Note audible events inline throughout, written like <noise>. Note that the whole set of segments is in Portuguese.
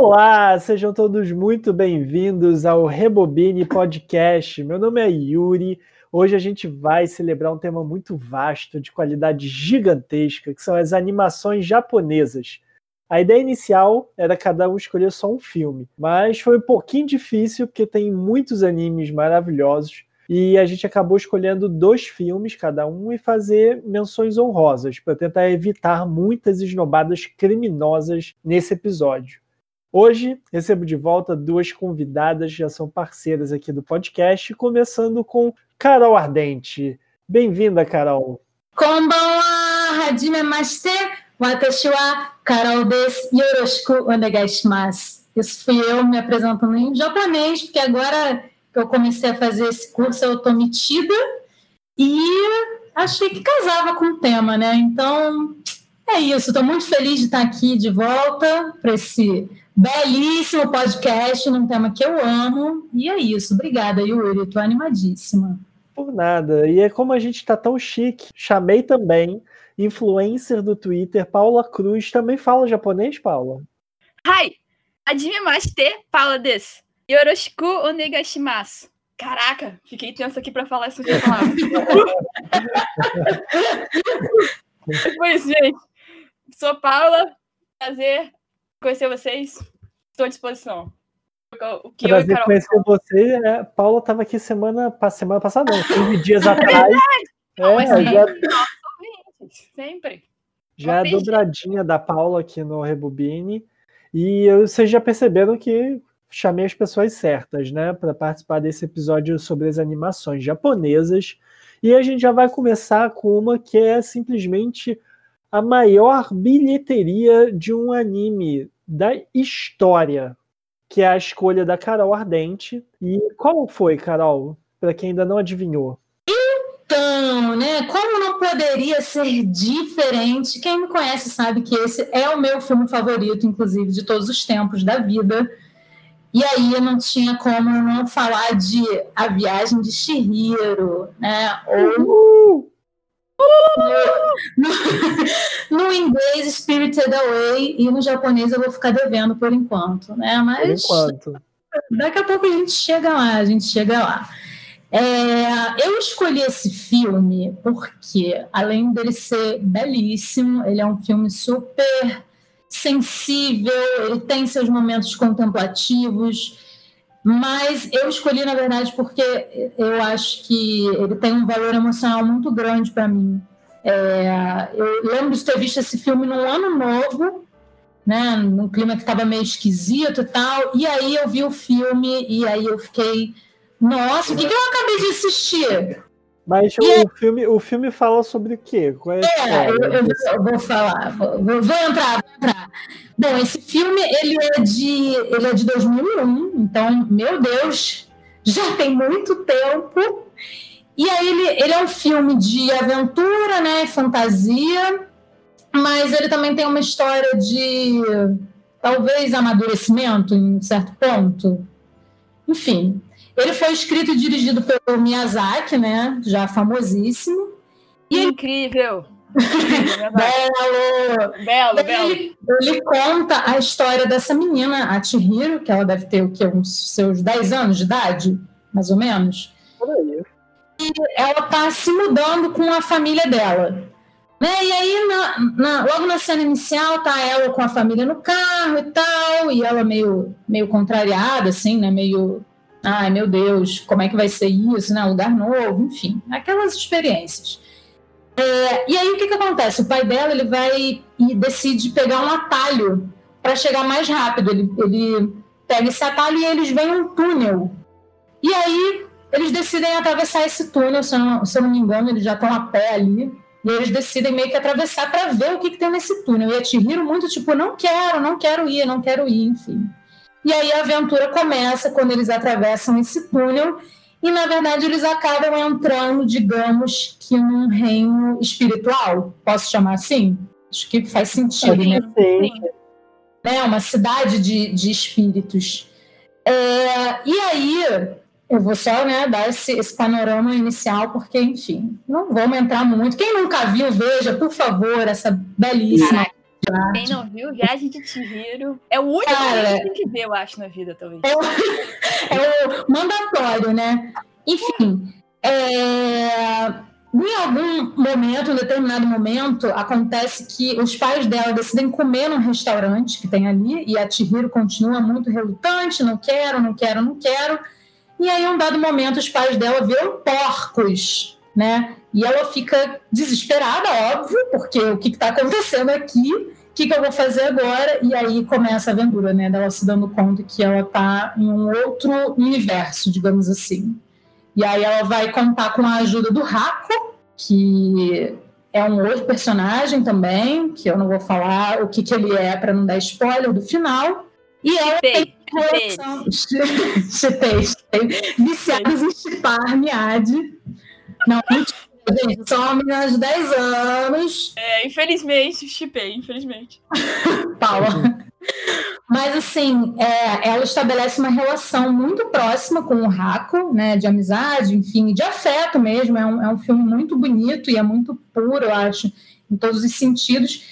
Olá, sejam todos muito bem-vindos ao Rebobine Podcast. Meu nome é Yuri. Hoje a gente vai celebrar um tema muito vasto, de qualidade gigantesca, que são as animações japonesas. A ideia inicial era cada um escolher só um filme, mas foi um pouquinho difícil porque tem muitos animes maravilhosos e a gente acabou escolhendo dois filmes cada um e fazer menções honrosas para tentar evitar muitas esnobadas criminosas nesse episódio. Hoje recebo de volta duas convidadas que já são parceiras aqui do podcast, começando com Carol Ardente. Bem-vinda, Carol. Konbanwa, hajime mashite. Watashi wa Carol desu. Yoroshiku onegai. Isso fui eu me apresentando em japonês, porque agora que eu comecei a fazer esse curso eu tô metida e achei que casava com o tema, né? Então, é isso. Estou muito feliz de estar aqui de volta para esse belíssimo podcast num tema que eu amo. E é isso. Obrigada, Yuri. Estou animadíssima. Por nada. E é como a gente está tão chique. Chamei também influencer do Twitter, Paula Cruz. Também fala japonês, Paula? Hi! Hajimemashite, Paula desu. Yoroshiku onegashimasu. Caraca, fiquei tensa aqui para falar palavras. <laughs> pois, gente. Sou Paula. Prazer conhecer vocês. Estou à disposição. O que Prazer eu Carol... conhecer você. É, Paula estava aqui semana, semana passada, não, 15 dias <laughs> é atrás. É, não, mas já... sempre. Já é a dobradinha da Paula aqui no Rebobine. E vocês já perceberam que chamei as pessoas certas, né, para participar desse episódio sobre as animações japonesas. E a gente já vai começar com uma que é simplesmente a maior bilheteria de um anime da história, que é a escolha da Carol Ardente. E qual foi, Carol, para quem ainda não adivinhou? Então, né, como não poderia ser diferente? Quem me conhece sabe que esse é o meu filme favorito, inclusive, de todos os tempos da vida. E aí não tinha como não falar de A Viagem de Shihiro, né? Ou no, no, inglês, Spirited Away, e no japonês eu vou ficar devendo por enquanto, né? Mas por enquanto. daqui a pouco a gente chega lá, a gente chega lá. É, eu escolhi esse filme porque, além dele ser belíssimo, ele é um filme super sensível, ele tem seus momentos contemplativos, mas eu escolhi, na verdade, porque eu acho que ele tem um valor emocional muito grande para mim. É, eu lembro de ter visto esse filme num ano novo, né, num clima que estava meio esquisito e tal, e aí eu vi o filme e aí eu fiquei, nossa, o que, que eu acabei de assistir? Mas o, filme, o filme fala sobre o quê? Qual é, é eu, eu, vou falar, vou, vou, entrar, vou entrar. Bom, esse filme ele é de ele é de 2001, então meu Deus, já tem muito tempo. E aí ele, ele é um filme de aventura, né, fantasia, mas ele também tem uma história de talvez amadurecimento em certo ponto. Enfim, ele foi escrito e dirigido pelo Miyazaki, né? Já famosíssimo. E Incrível! <laughs> belo! Belo, belo. Ele, ele, conta a história dessa menina, a Chihiro, que ela deve ter o quê? Uns seus 10 anos de idade, mais ou menos. Por aí. E ela tá se mudando com a família dela. Né? E aí, na, na, logo na cena inicial, tá ela com a família no carro e tal, e ela meio, meio contrariada, assim, né? Meio ai meu Deus, como é que vai ser isso, né? Lugar novo, enfim, aquelas experiências. É, e aí o que, que acontece? O pai dela ele vai e decide pegar um atalho para chegar mais rápido. Ele, ele pega esse atalho e eles veem um túnel. E aí eles decidem atravessar esse túnel, se eu não, se eu não me engano, eles já estão a pé ali. E eles decidem meio que atravessar para ver o que, que tem nesse túnel. E a Chihiro muito tipo, não quero, não quero ir, não quero ir, enfim. E aí a aventura começa quando eles atravessam esse túnel e na verdade eles acabam entrando, digamos que num reino espiritual, posso chamar assim? Acho que faz sentido, né? Sim. É uma cidade de, de espíritos. É, e aí eu vou só né, dar esse, esse, panorama inicial, porque, enfim, não vamos entrar muito. Quem nunca viu, veja, por favor, essa belíssima Quem não viu, Viagem de Chihiro. É o único Cara, que tem que ver, eu acho, na vida, talvez. É o, <laughs> é o mandatório, né? Enfim, é, em algum momento, em determinado momento, acontece que os pais dela decidem comer num restaurante que tem ali, e a Chihiro continua muito relutante, não quero, não quero, não quero. E aí, em um dado momento, os pais dela viram porcos, né? E ela fica desesperada, óbvio, porque o que está acontecendo aqui? O que, que eu vou fazer agora? E aí começa a aventura, né? Dela se dando conta que ela está em um outro universo, digamos assim. E aí ela vai contar com a ajuda do Raco, que é um outro personagem também, que eu não vou falar o que, que ele é para não dar spoiler do final. E ela tem relação. <laughs> Viciados em chipar, Miade. Não, gente. Menina de 10 anos. É, infelizmente, chipei, infelizmente. <laughs> Paula. Mas, assim, é, ela estabelece uma relação muito próxima com o Raco, né, de amizade, enfim, de afeto mesmo. É um, é um filme muito bonito e é muito puro, eu acho, em todos os sentidos.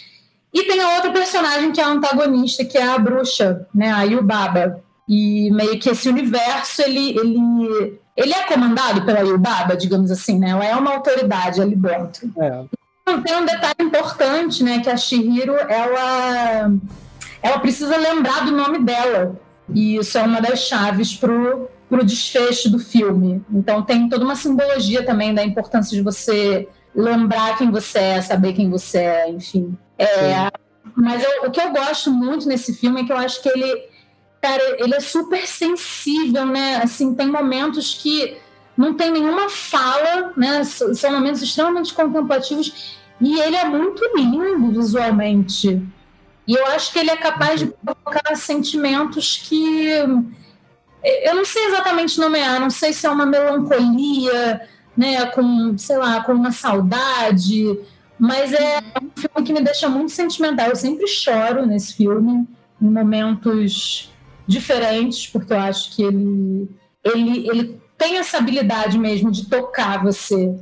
E tem a outra personagem que é a antagonista, que é a bruxa, né, a Yubaba. E meio que esse universo, ele, ele, ele é comandado pela Yubaba, digamos assim, né? Ela é uma autoridade ali dentro. É. Tem um detalhe importante, né, que a Shihiro, ela ela precisa lembrar do nome dela. E isso é uma das chaves pro, pro desfecho do filme. Então tem toda uma simbologia também da importância de você lembrar quem você é, saber quem você é, enfim. É, mas eu, o que eu gosto muito nesse filme é que eu acho que ele, cara, ele é super sensível, né? Assim, tem momentos que não tem nenhuma fala, né? São momentos extremamente contemplativos e ele é muito lindo visualmente. E eu acho que ele é capaz de provocar sentimentos que eu não sei exatamente nomear, não sei se é uma melancolia, né, com, sei lá, com uma saudade, mas é um filme que me deixa muito sentimental. Eu sempre choro nesse filme, em momentos diferentes, porque eu acho que ele, ele, ele tem essa habilidade mesmo de tocar você.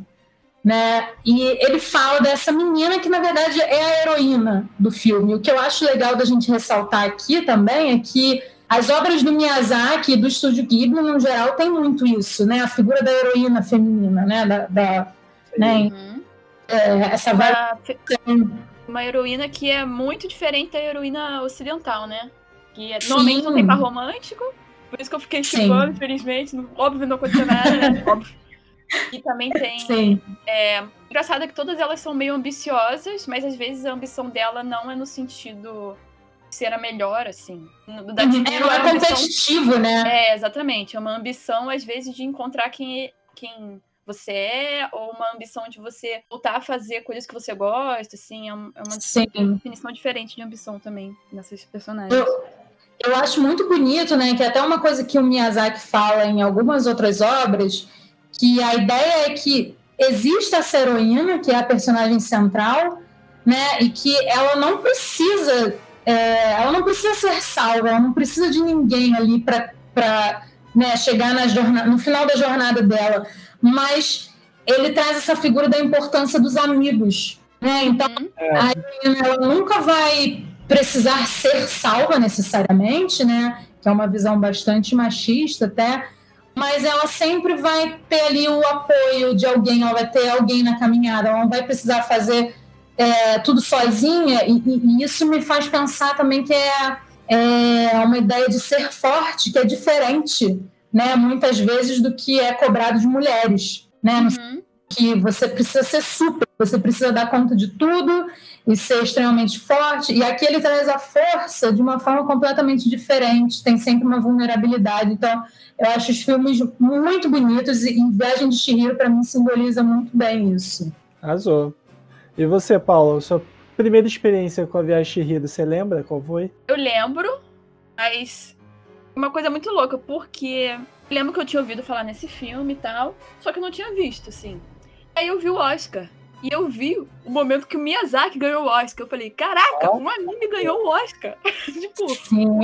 Né? E ele fala dessa menina que, na verdade, é a heroína do filme. O que eu acho legal da gente ressaltar aqui também é que as obras do Miyazaki e do estúdio Ghibli, no geral, tem muito isso, né? A figura da heroína feminina, né? Da, da- né? Uhum. É, essa Uma, uma heroína que é muito diferente da heroína ocidental, né? Que é, normalmente não tem par romântico, por isso que eu fiquei Sim. chipando, infelizmente. Não- Óbvio, não aconteceu nada, né? <laughs> Óbvio. E também tem. Sim, É, engraçado é que todas elas são meio ambiciosas, mas às vezes a ambição dela não é no sentido de ser a melhor, assim. Da é, Chihiro, não a é ambição- competitivo, né? É, exatamente. É uma ambição, às vezes, de encontrar quem, quem você é, ou uma ambição de você voltar a fazer coisas que você gosta, assim. É é uma Sim. definição diferente de ambição também nessas personagens. Eu, eu acho muito bonito, né? Que é até uma coisa que o Miyazaki fala em algumas outras obras, que a ideia é que existe essa heroína, que é a personagem central, né? E que ela não precisa, é, ela não precisa ser salva, ela não precisa de ninguém ali para né, chegar na jornada, no final da jornada dela. Mas ele traz essa figura da importância dos amigos, né? Então Uhum. a heroína ela nunca vai precisar ser salva necessariamente, né? Que é uma visão bastante machista até, mas ela sempre vai ter ali o apoio de alguém, ela vai ter alguém na caminhada, ela não vai precisar fazer é, tudo sozinha, e, e- isso me faz pensar também que é, é uma ideia de ser forte, que é diferente, né? Muitas vezes do que é cobrado de mulheres, né? Uhum. que você precisa ser super, você precisa dar conta de tudo e ser extremamente forte. E aqui ele traz a força de uma forma completamente diferente, tem sempre uma vulnerabilidade. Então, eu acho os filmes muito bonitos e Viagem de Chihiro, para mim, simboliza muito bem isso. Arrasou. E você, Paulo, sua primeira experiência com a Viagem Chihiro, você lembra qual foi? Eu lembro, mas uma coisa muito louca, porque lembro que eu tinha ouvido falar nesse filme e tal, só que eu não tinha visto, assim. Aí eu vi o Oscar. E eu vi o momento que o Miyazaki ganhou o Oscar. Eu falei, caraca, um anime ganhou o Oscar. <laughs> tipo, Sim,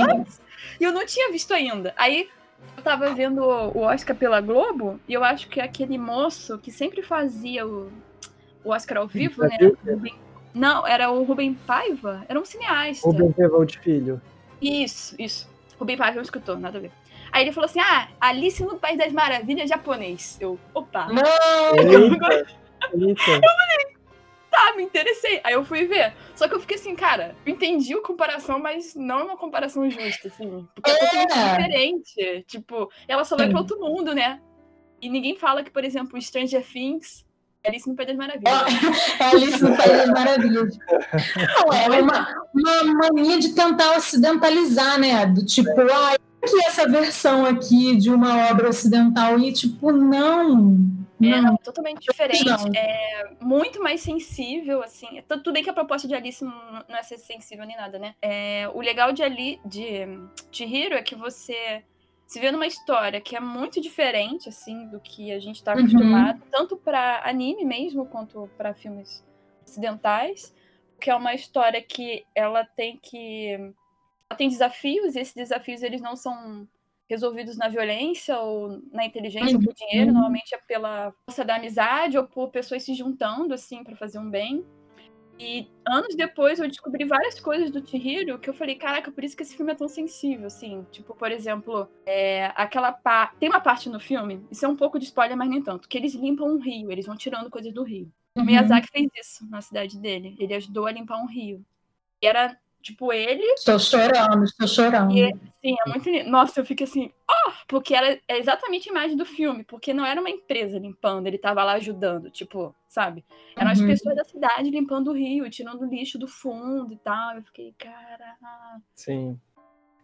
E eu não tinha visto ainda. Aí eu tava vendo o Oscar pela Globo, e eu acho que aquele moço que sempre fazia o, o Oscar ao vivo, né? Não, era o Rubem Paiva? Era um cineasta. Rubem Evaldo Filho. Isso, isso. Rubem Paiva é um escritor, nada a ver. Aí ele falou assim: Ah, Alice no País das Maravilhas japonês. Eu, opa. Não! <laughs> Eita, eita. Tá, me interessei. Aí eu fui ver. Só que eu fiquei assim, cara, eu entendi a comparação, mas não é uma comparação justa, assim. Porque é totalmente É. diferente. Tipo, ela só vai pra outro mundo, né? E ninguém fala que, por exemplo, Stranger Things é Alice no País das Maravilhas. É Alice no País das Maravilhas. Não, é uma, uma mania de tentar ocidentalizar, né? Do tipo, ah, que essa versão aqui de uma obra ocidental? E tipo, não. É, Não. totalmente diferente. Não. É muito mais sensível, assim. É Tudo bem que a proposta de Alice não, é ser sensível nem nada, né? É, o legal de Ali, de Chihiro é que você se vê numa história que é muito diferente, assim, do que a gente tá Uhum. acostumado, tanto pra anime mesmo, quanto pra filmes ocidentais, que é uma história que ela tem que tem desafios e esses desafios eles não são resolvidos na violência ou na inteligência ou por dinheiro, Uhum. normalmente é pela força da amizade ou por pessoas se juntando assim para fazer um bem. E anos depois eu descobri várias coisas do Chihiro que eu falei, caraca, por isso que esse filme é tão sensível, assim. Tipo, por exemplo, é, aquela parte. Tem uma parte no filme, isso é um pouco de spoiler, mas nem tanto, que eles limpam um rio, eles vão tirando coisas do rio. O Uhum. Miyazaki fez isso na cidade dele. Ele ajudou a limpar um rio. E era, tipo, ele Estou chorando, estou chorando. e, sim, é muito lindo. Nossa, eu fiquei assim, ó, porque era é exatamente a imagem do filme, porque não era uma empresa limpando, ele tava lá ajudando, tipo, sabe? Eram as Uhum. pessoas da cidade limpando o rio, tirando o lixo do fundo e tal. Eu fiquei, cara. Sim.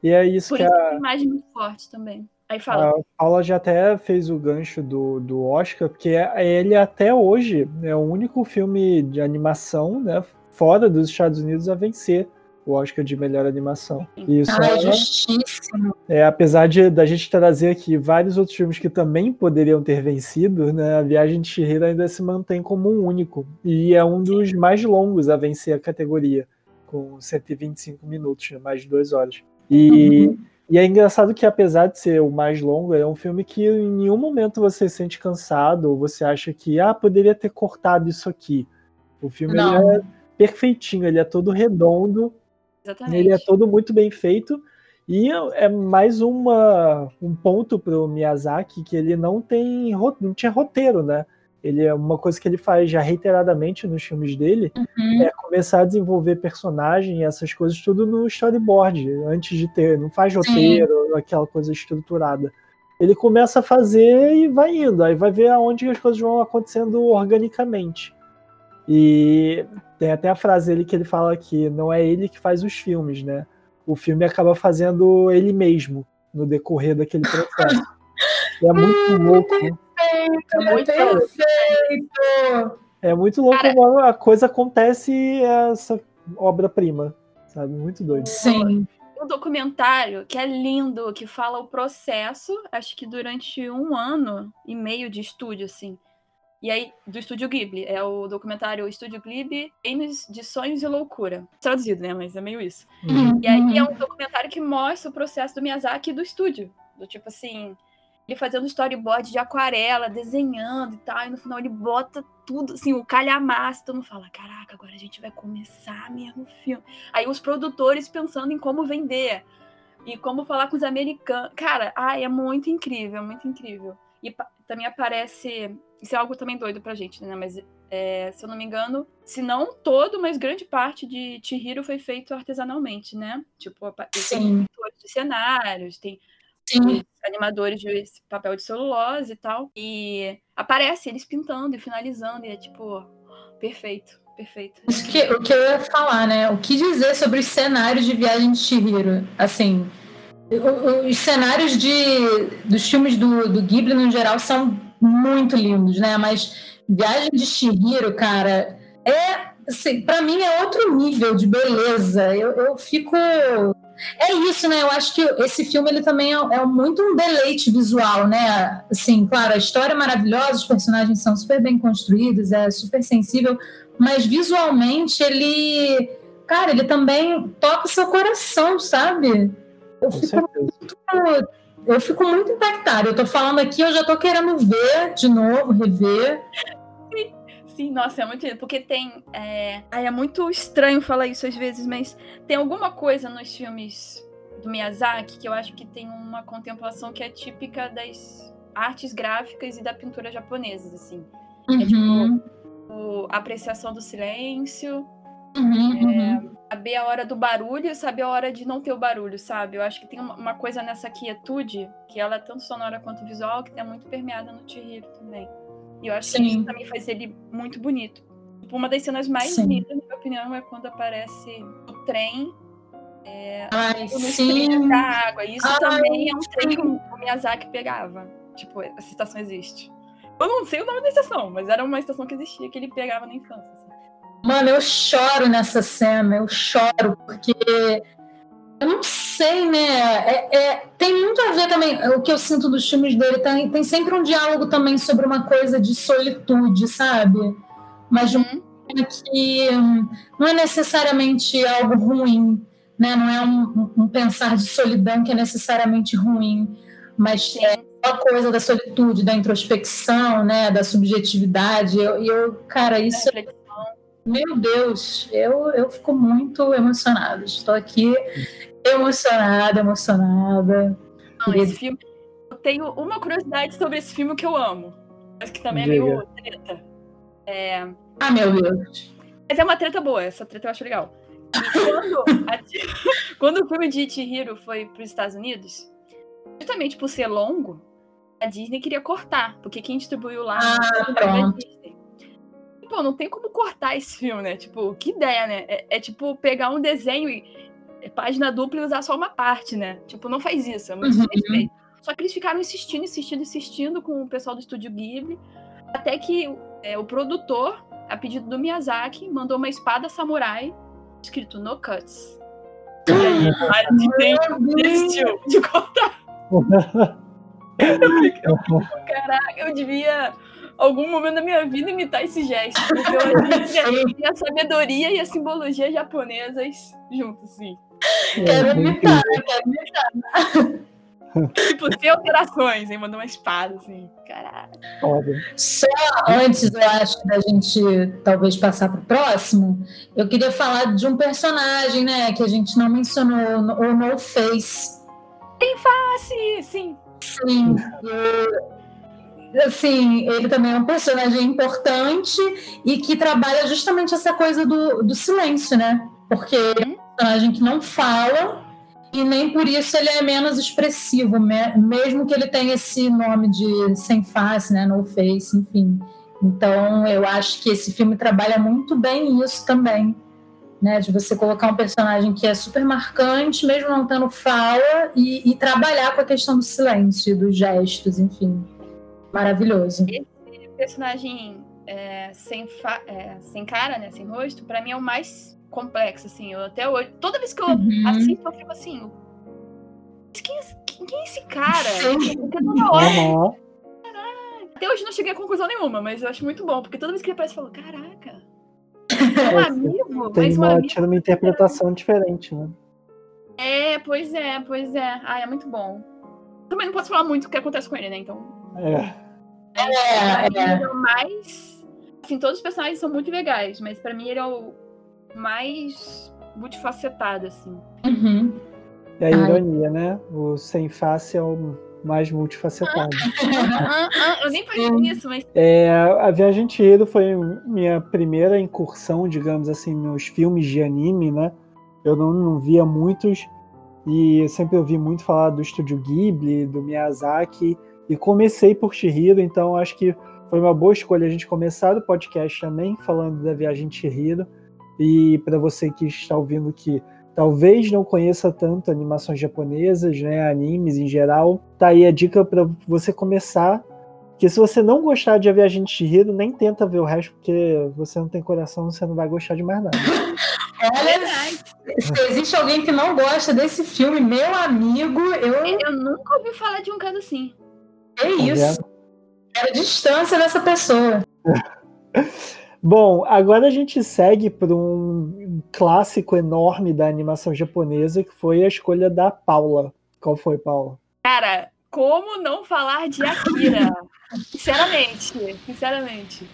E é isso Por que isso a, é uma imagem muito forte também. Aí fala, a Paula já até fez o gancho do, do Oscar, porque ele até hoje é o único filme de animação, né, fora dos Estados Unidos a vencer o Oscar de melhor animação. E isso Ah, é, justíssimo. é, apesar de da gente trazer aqui vários outros filmes que também poderiam ter vencido, né, a Viagem de Chihiro ainda se mantém como um único e é um dos mais longos a vencer a categoria, com 125 minutos, né, mais de duas horas. E Uhum. e é engraçado que, apesar de ser o mais longo, é um filme que em nenhum momento você se sente cansado ou você acha que, ah, poderia ter cortado isso aqui. O filme é perfeitinho, ele é todo redondo, exatamente. ele é todo muito bem feito. E é mais uma, um ponto pro Miyazaki que ele não tem não tinha roteiro, né? Ele é uma coisa que ele faz já reiteradamente nos filmes dele, Uhum. é começar a desenvolver personagem e essas coisas tudo no storyboard, antes de ter, não faz roteiro, aquela coisa estruturada. Ele começa a fazer e vai indo, aí vai ver aonde as coisas vão acontecendo organicamente. E tem até a frase dele que ele fala que não é ele que faz os filmes, né? O filme acaba fazendo ele mesmo no decorrer daquele processo. E <laughs> é muito louco. É muito Perfeito! É muito louco Cara- como a coisa acontece e é essa obra-prima, sabe? Muito doido. Sim. um documentário que é lindo, que fala o processo, acho que durante um ano e meio de estúdio, assim. E aí, do Estúdio Ghibli. É o documentário Estúdio Ghibli, Reinos de Sonhos e Loucura. Traduzido, né? Mas é meio isso. Uhum. E aí é um documentário que mostra o processo do Miyazaki e do estúdio. Do tipo assim, ele fazendo storyboard de aquarela, desenhando e tal, e no final ele bota tudo, assim, o calhamaço, todo mundo fala, caraca, agora a gente vai começar mesmo o filme. Aí os produtores pensando em como vender e como falar com os americanos. Cara, ai, é muito incrível, é muito incrível. E também aparece, isso é algo também doido pra gente, né, mas é, se eu não me engano, se não todo, mas grande parte de Chihiro foi feito artesanalmente, né? Tipo, tem Sim. pintores de cenários, tem Sim. animadores de papel de celulose e tal. E aparece eles pintando e finalizando, e é tipo, perfeito, perfeito. Isso que, o que eu ia falar, né? O que dizer sobre os cenários de Viagem de Chihiro? Assim, os cenários de, dos filmes do, do Ghibli, no geral, são muito lindos, né? Mas Viagem de Chihiro, cara, é, assim, para mim é outro nível de beleza. Eu, eu fico... É isso, né? Eu acho que esse filme ele também é, é muito um deleite visual, né? Assim, claro, a história é maravilhosa, os personagens são super bem construídos, é super sensível, mas visualmente ele, cara, ele também toca o seu coração, sabe? Eu Com fico, certeza. Eu fico muito impactada. Eu tô falando aqui, eu já tô querendo ver de novo, rever. Sim, nossa, é muito lindo. Porque tem. É... Ai, é muito estranho falar isso às vezes, mas tem alguma coisa nos filmes do Miyazaki que eu acho que tem uma contemplação que é típica das artes gráficas e da pintura japonesas, assim. Uhum. É tipo a apreciação do silêncio, Uhum, é, uhum. Saber a hora do barulho e saber a hora de não ter o barulho, sabe? Eu acho que tem uma, coisa nessa quietude, que ela é tanto sonora quanto visual, que é muito permeada no Chihiro também. E eu acho que Sim. isso também faz ele muito bonito. Tipo, uma das cenas mais Sim. lindas, na minha opinião, é quando aparece o trem Ai, nos sim. da água. E isso Ai, também é um trem que o Miyazaki pegava. Tipo, essa estação existe. Eu não sei o nome da estação, mas era uma estação que existia que ele pegava na infância. Mano, eu choro nessa cena, eu choro, porque eu não sei, né? É- é- tem muito a ver também. O que eu sinto dos filmes dele tem, tem sempre um diálogo também sobre uma coisa de solitude, sabe? Mas de um Uhum. que hum, não é necessariamente algo ruim, né? Não é um, um pensar de solidão que é necessariamente ruim, mas é a coisa da solitude, da introspecção, né? Da subjetividade. E eu, eu, cara, isso Reflexão. Meu Deus, eu, eu fico muito emocionada. Estou aqui emocionada, emocionada. Não, esse filme. Eu tenho uma curiosidade sobre esse filme que eu amo. Mas que também é meio treta. É, Ah, meu Deus. Mas é uma treta boa, essa treta eu acho legal. Quando, a <laughs> quando o filme de Chihiro foi para os Estados Unidos, justamente por ser longo, a Disney queria cortar, porque quem distribuiu lá Ah, foi a. Disney. Pô, não tem como cortar esse filme, né? Tipo, que ideia, né? É, é tipo pegar um desenho e é, página dupla e usar só uma parte, né? Tipo, não faz isso, é muito Uhum. Só que eles ficaram insistindo, insistindo, insistindo com o pessoal do estúdio Ghibli, até que é, o produtor, a pedido do Miyazaki, mandou uma espada samurai escrito No Cuts. E aí, a Deus. desistiu de cortar. <laughs> Caraca, eu devia, algum momento da minha vida, imitar esse gesto. Porque eu acho que <laughs> a sabedoria e a simbologia japonesas juntos. Quero É, imitar, quero imitar. Tipo, sem alterações, hein? Mandou uma espada, assim. Caraca. Foda. Só antes, eu acho, da gente talvez passar para o próximo, eu queria falar de um personagem, né, que a gente não mencionou, no- o No Face. Ah, sim, sim. Sim, eu- assim, ele também é um personagem importante e que trabalha justamente essa coisa do, do silêncio, né? Porque ele é um personagem que não fala e nem por isso ele é menos expressivo, me- mesmo que ele tenha esse nome de sem face, né? No face, enfim. Então, eu acho que esse filme trabalha muito bem isso também. Né, de você colocar um personagem que é super marcante, mesmo não tendo fala, e, e trabalhar com a questão do silêncio, dos gestos, enfim. Maravilhoso. Esse personagem é, sem, fa- é, sem cara, né? Sem rosto, pra mim é o mais complexo, assim. Eu até hoje. Toda vez que eu Uhum. assisto, eu fico assim. "Mas Quem é, esse- quem- quem é esse cara? Sim. Porque toda hora. Aham. Até hoje não cheguei a conclusão nenhuma, mas eu acho muito bom, porque toda vez que ele aparece, eu falo, caraca. <laughs> É um amigo, Tem mas um uma, tira uma interpretação diferente, né? É, pois é, pois é. Ah, é muito bom. Também não posso falar muito o que acontece com ele, né? Então. É. É, é. ele é o mais. Assim, todos os personagens são muito legais, mas pra mim ele é o mais multifacetado, assim. Uhum. E a Ai. ironia, né? O sem face é o mais multifacetado. <laughs> Ah, ah, eu nem pensei nisso, mas É, a Viagem de Chihiro foi minha primeira incursão, digamos assim, nos filmes de anime, né? Eu não, não via muitos e eu sempre ouvi muito falar do estúdio Ghibli, do Miyazaki e comecei por Chihiro, então acho que foi uma boa escolha a gente começar o podcast também falando da Viagem de Chihiro e para você que está ouvindo que talvez não conheça tanto animações japonesas, né, animes em geral, tá aí a dica para você começar que se você não gostar de A Viagem de Chihiro, nem tenta ver o resto, porque você não tem coração, você não vai gostar de mais nada. <laughs> Olha, se existe alguém que não gosta desse filme, meu amigo, eu. eu nunca ouvi falar de um caso assim. É isso. Quero distância dessa pessoa. <laughs> Bom, agora a gente segue para um clássico enorme da animação japonesa, que foi a escolha da Paula. Qual foi, Paula? Cara, como não falar de Akira? <laughs> sinceramente, sinceramente.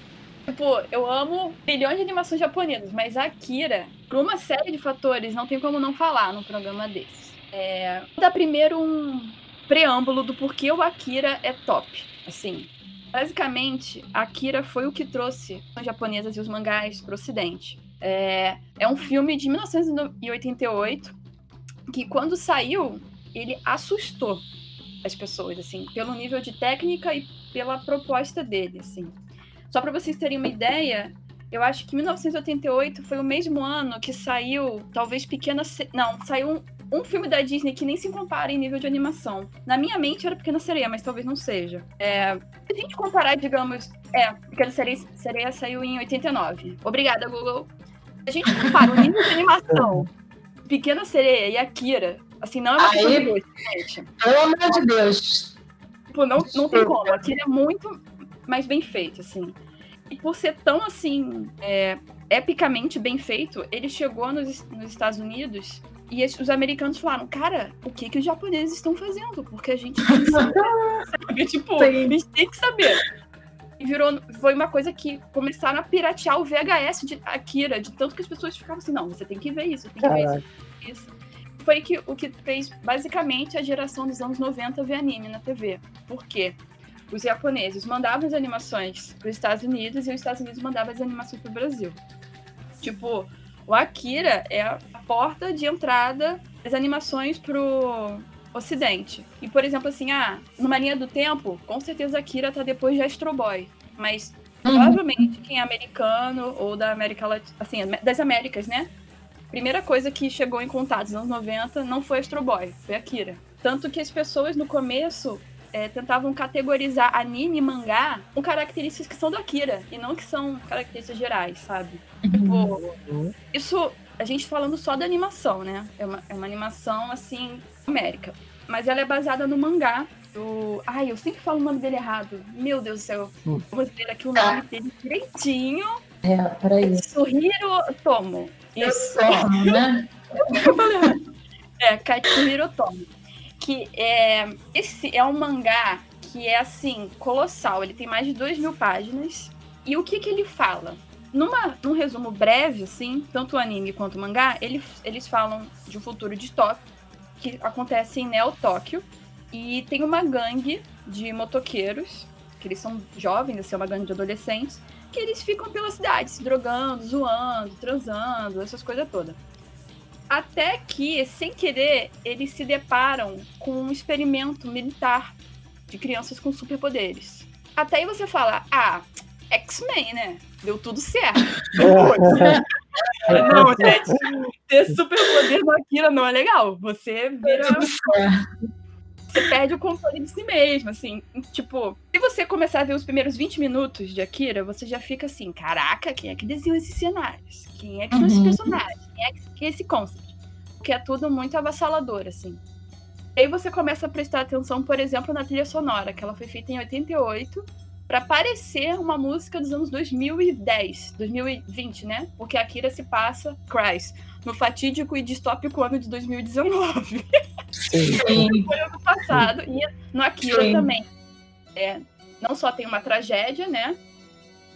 Tipo, eu amo bilhões de animações japonesas, mas Akira, por uma série de fatores, não tem como não falar num programa desse. É, vou dar primeiro um preâmbulo do porquê o Akira é top. Assim, basicamente, Akira foi o que trouxe as japonesas e os mangás para o ocidente. É, é um filme de 1988 que, quando saiu, ele assustou as pessoas, assim, pelo nível de técnica e pela proposta dele, assim. Só para vocês terem uma ideia, eu acho que 1988 foi o mesmo ano que saiu, talvez Pequena. Não, saiu um, filme da Disney que nem se compara em nível de animação. Na minha mente era Pequena Sereia, mas talvez não seja. É, se a gente comparar, digamos. É, Pequena Sereia, Sereia saiu em 89. Obrigada, Google. Se a gente compara o nível de animação, Pequena Sereia e Akira, assim, não é uma coisa gente. Pelo amor de Deus. Tipo, não, não tem como. Akira é muito mais bem feito, assim. E por ser tão, assim, é, epicamente bem feito, ele chegou nos, nos Estados Unidos e os americanos falaram, cara, o que que os japoneses estão fazendo? Porque a gente tem que saber, <laughs> sabe? Tipo, a gente tem que saber. E virou, foi uma coisa que começaram a piratear o VHS de Akira, de tanto que as pessoas ficavam assim, não, você tem que ver isso, tem que Caraca. ver isso. isso. Foi que, o que fez, basicamente, a geração dos anos 90 ver anime na TV. Por quê? os japoneses mandavam as animações para os Estados Unidos e os Estados Unidos mandavam as animações para o Brasil. Tipo, o Akira é a porta de entrada das animações pro Ocidente. E, por exemplo, assim, ah, numa linha do tempo, com certeza Akira tá depois de Astro Boy. Mas uhum. provavelmente quem é americano ou da América Latina, assim, das Américas, né? Primeira coisa que chegou em contato nos anos 90 não foi Astro Boy, foi Akira. Tanto que as pessoas no começo é, tentavam categorizar anime e mangá com características que são do Akira e não que são características gerais, sabe? Tipo, isso a gente falando só da animação, né? É uma, é uma animação assim, América. Mas ela é baseada no mangá do. Ai, eu sempre falo o nome dele errado. Meu Deus do céu. Hum. Vamos ver aqui o nome dele direitinho. É, peraí. Suhiro Tomo. Isso. Tomo, né? <laughs> eu falei errado. É, Katsuhiro Tomo que é, esse é um mangá que é assim, colossal. Ele tem mais de 2 mil páginas. E o que, que ele fala? Numa, num resumo breve, assim, tanto o anime quanto o mangá, ele, eles falam de um futuro distópico que acontece em Neo Tóquio. E tem uma gangue de motoqueiros, que eles são jovens, assim, é uma gangue de adolescentes, que eles ficam pela cidade, se drogando, zoando, transando, essas coisas todas. Até que, sem querer, eles se deparam com um experimento militar de crianças com superpoderes. Até aí você fala, ah, X-Men, né? Deu tudo certo. <laughs> não, gente, ter superpoder no Akira não é legal. Você vira. Você perde o controle de si mesmo, assim. Tipo, se você começar a ver os primeiros 20 minutos de Akira, você já fica assim: caraca, quem é que desenhou esses cenários? Quem é que são esses uhum. personagens? Quem é que é esse concept? que é tudo muito avassalador, assim. E aí você começa a prestar atenção, por exemplo, na trilha sonora, que ela foi feita em 88, para parecer uma música dos anos 2010, 2020, né? Porque a Akira se passa, Christ, no fatídico e distópico ano de 2019. Sim. <laughs> foi ano passado. E no Akira Sim. também. É, não só tem uma tragédia, né?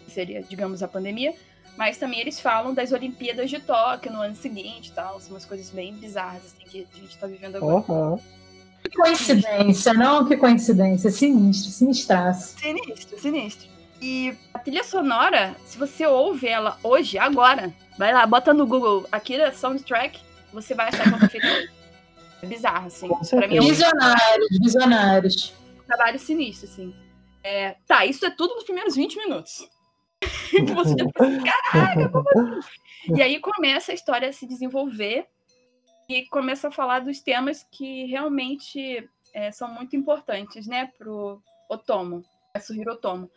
Seria, digamos, a pandemia, mas também eles falam das Olimpíadas de Tóquio no ano seguinte e tal. São umas coisas bem bizarras assim, que a gente está vivendo agora. Uhum. Que coincidência, não? Que coincidência. Sinistro, sinistraço. Sinistro, sinistro. E a trilha sonora, se você ouve ela hoje, agora, vai lá, bota no Google Akira Soundtrack, você vai achar que foi feita hoje. É bizarro, assim. Pra mim, é um... Visionários, visionários. Um trabalho sinistro, assim. É... Tá, isso é tudo nos primeiros 20 minutos. que <laughs> você já fica assim, caraca, como assim? E aí começa a história a se desenvolver e começa a falar dos temas que realmente é, são muito importantes, né, pro Otomo, Yasuhiro Otomo.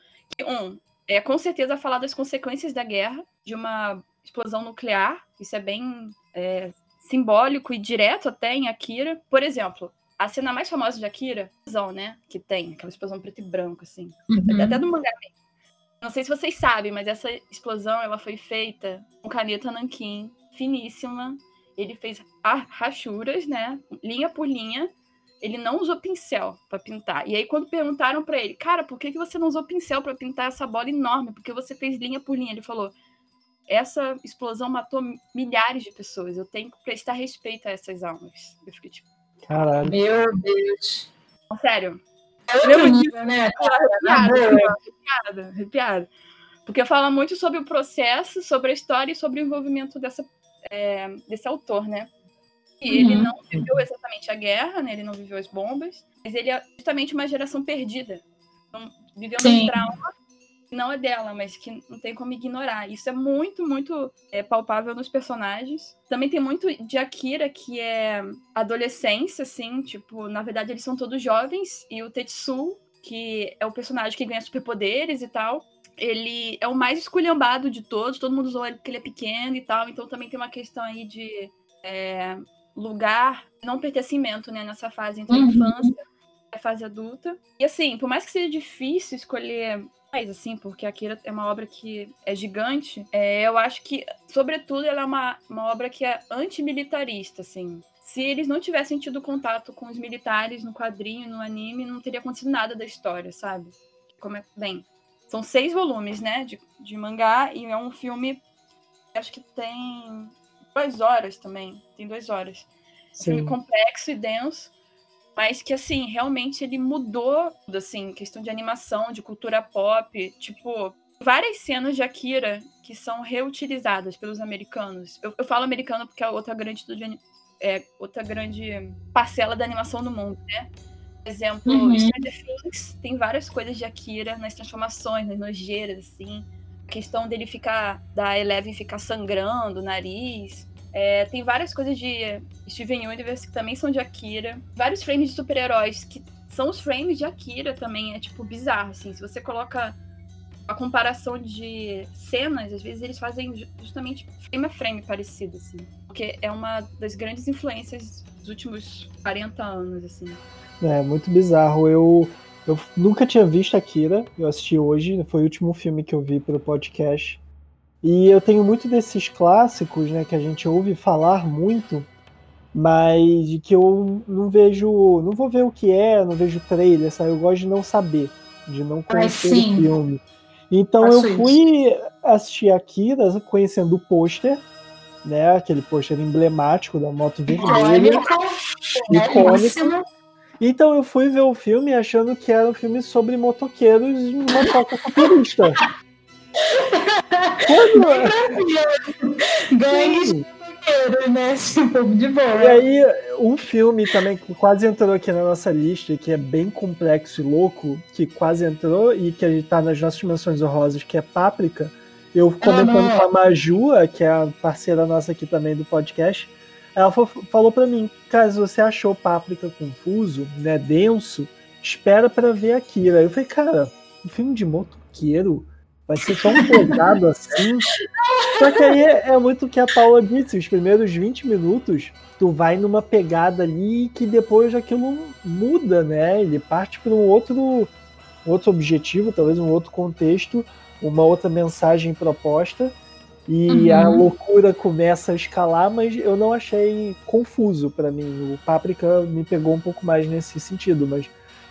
Um, é com certeza falar das consequências da guerra, de uma explosão nuclear, isso é bem é, simbólico e direto até em Akira. Por exemplo, a cena mais famosa de Akira, explosão, né, que tem, aquela explosão preto e branco, assim, uhum. até do mangá não sei se vocês sabem, mas essa explosão ela foi feita com caneta nanquim, finíssima. Ele fez rachuras, né? Linha por linha. Ele não usou pincel para pintar. E aí, quando perguntaram para ele, cara, por que, que você não usou pincel para pintar essa bola enorme? Porque você fez linha por linha. Ele falou: essa explosão matou milhares de pessoas. Eu tenho que prestar respeito a essas almas. Eu fiquei tipo. Caralho. Meu Deus. Sério. É outro nível, né? Arrepiada, arrepiada, arrepiada. Porque fala muito sobre o processo, sobre a história e sobre o envolvimento dessa, é, desse autor, né? Ele Uhum. não viveu exatamente a guerra, né? Ele não viveu as bombas, mas ele é justamente uma geração perdida. Então, viveu Sim. um trauma que não é dela, mas que não tem como ignorar. Isso é muito, muito é, palpável nos personagens. Também tem muito de Akira, que é adolescência, assim, tipo, na verdade eles são todos jovens, e o Tetsu, que é o personagem que ganha superpoderes e tal, ele é o mais esculhambado de todos, todo mundo zoa ele porque ele é pequeno e tal, então também tem uma questão aí de é, lugar, não pertencimento, né, nessa fase entre a Uhum. infância e a fase adulta. E assim, por mais que seja difícil escolher mais assim, porque Akira é uma obra que é gigante, é, eu acho que, sobretudo, ela é uma, uma obra que é antimilitarista, assim. Se eles não tivessem tido contato com os militares no quadrinho, no anime, não teria acontecido nada da história, sabe? Como é, bem, são seis volumes, né, de, de mangá, e é um filme, acho que tem duas horas também, tem duas horas. Um filme Sim. complexo e denso, mas que, assim, realmente ele mudou, assim, questão de animação, de cultura pop, tipo, várias cenas de Akira que são reutilizadas pelos americanos. Eu, eu falo americano porque é outra grande, é, outra grande parcela da animação do mundo, né? Por exemplo, Uhum. Stranger Things tem várias coisas de Akira nas transformações, nas nojeiras, assim. Questão dele ficar, da Eleven ficar sangrando o nariz. É, tem várias coisas de Steven Universe que também são de Akira. Vários frames de super-heróis que são os frames de Akira também. É, tipo, bizarro, assim. Se você coloca a comparação de cenas, às vezes eles fazem ju- justamente frame a frame parecido, assim. Porque é uma das grandes influências dos últimos 40 anos, assim. É muito bizarro. Eu, eu nunca tinha visto Akira, eu assisti hoje, foi o último filme que eu vi pelo podcast. E eu tenho muito desses clássicos, né, que a gente ouve falar muito, mas de que eu não vejo, não vou ver o que é, não vejo trailer, sabe? Eu gosto de não saber, de não conhecer o filme. Então Faço eu fui assistir Akira conhecendo o pôster, né, aquele pôster emblemático da moto vermelha. Icônico. Então eu fui ver o filme achando que era um filme sobre motoqueiros em uma toca futurista. Quando... <laughs> Gangues de motoqueiros, né? Um pouco de E boa. aí, um filme também que quase entrou aqui na nossa lista, que é bem complexo e louco, que quase entrou e que ele tá nas nossas dimensões honrosas, que é Páprica. Eu comentando Aham. com a Majua, que é a parceira nossa aqui também do podcast, ela fa- falou pra mim, caso você achou Páprica confuso, né, denso, espera pra ver Akira. Eu falei, cara, um filme de motoqueiro vai ser tão pesado assim? Só que aí é muito o que a Paula disse, os primeiros 20 minutos, tu vai numa pegada ali que depois aquilo muda, né? Ele parte para um outro, outro objetivo, talvez um outro contexto, uma outra mensagem proposta. E Uhum. a loucura começa a escalar, mas eu não achei confuso para mim. O Páprica me pegou um pouco mais nesse sentido, mas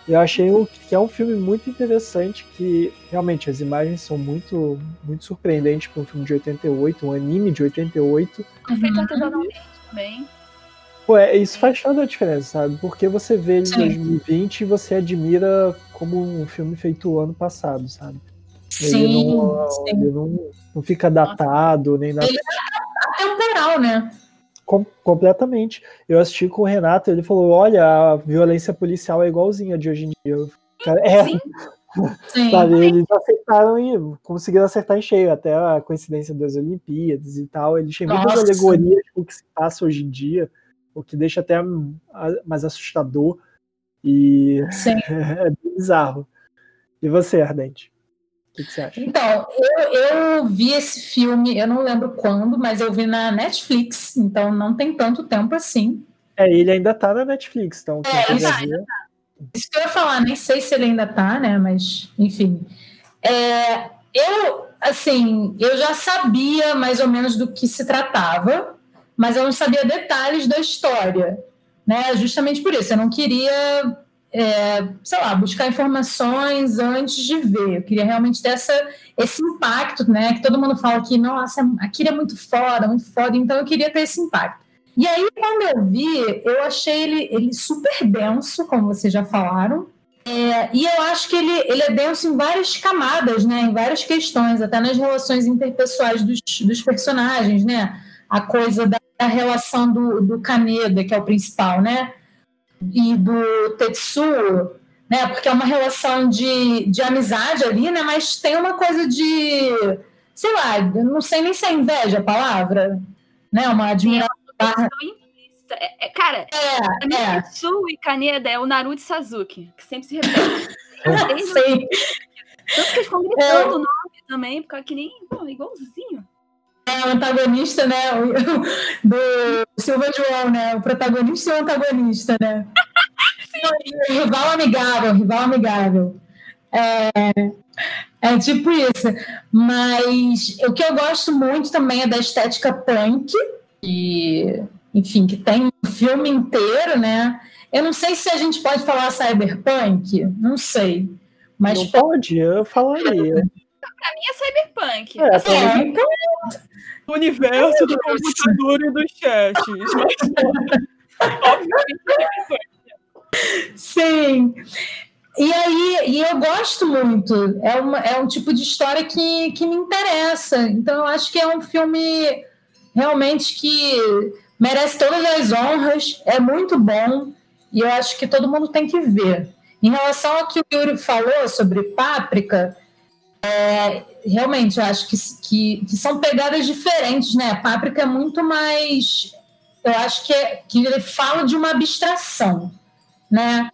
eu achei o- que é um filme muito interessante, que realmente as imagens são muito, muito surpreendentes para um filme de 88, um anime de 88. Feito Uhum. artesanalmente também. Pô, é- isso faz toda a diferença, sabe? Porque você vê ele em Sim. 2020 e você admira como um filme feito ano passado, sabe? Ele Sim, não, sim. ele não, não fica datado, nem nada. Ele Atemporal, né? Com- completamente. Eu assisti com o Renato, ele falou: olha, a violência policial é igualzinha de hoje em dia. Cara, é, Sim. <laughs> Sim. sabe? Eles acertaram e conseguiram acertar em cheio, até a coincidência das Olimpíadas e tal. Eles têm muitas Nossa. alegorias com o que se passa hoje em dia, o que deixa até mais assustador e Sim. <laughs> é bizarro. E você, Ardente? O que, você acha? Então, eu, eu vi esse filme, eu não lembro quando, mas eu vi na Netflix, então não tem tanto tempo assim. É, ele ainda tá na Netflix, então É, quiser ainda- ver. Isso que eu ia falar, nem sei se ele ainda tá, né? Mas, enfim. É, eu, assim, eu já sabia mais ou menos do que se tratava, mas eu não sabia detalhes da história. né? Justamente por isso, eu não queria, é, sei lá, buscar informações antes de ver. Eu queria realmente ter essa, esse impacto, né? Que todo mundo fala que, nossa, aquilo é muito foda, muito foda, então eu queria ter esse impacto. E aí, quando eu vi, eu achei ele, ele super denso, como vocês já falaram. É, e eu acho que ele, ele é denso em várias camadas, né? Em várias questões, até nas relações interpessoais dos, dos personagens, né? A coisa da, da relação do, do Kaneda, que é o principal, né? E do Tetsuo, né? Porque é uma relação de, de amizade ali, né? Mas tem uma coisa de, sei lá, não sei nem se é inveja a palavra, né? Uma admiração. É, é, cara, é, é. e Kaneda é o Naruto e Sasuke, que sempre se repete. <laughs> Sim. Tanto que eles ficam gritando é. o nome também, porque que nem pô, igualzinho. É o antagonista, né? <laughs> Do Silva João, né? O protagonista e o antagonista, né? rival amigável, rival amigável. É, é tipo isso. Mas o que eu gosto muito também é da estética punk, e enfim, que tem um filme inteiro, né? Eu não sei se a gente pode falar cyberpunk, não sei. Mas não pode, eu falaria. Pra mim é cyberpunk. É, assim, é, então... O universo do computador e dos chats. Obviamente é cyberpunk. Sim. E aí, e eu gosto muito. É, uma, é um tipo de história que, que me interessa. Então, eu acho que é um filme realmente que merece todas as honras, é muito bom e eu acho que todo mundo tem que ver. Em relação ao que o Yuri falou sobre Páprica, é, realmente eu acho que, que, que, são pegadas diferentes, né? Páprica é muito mais. Eu acho que, é, que ele fala de uma abstração, né?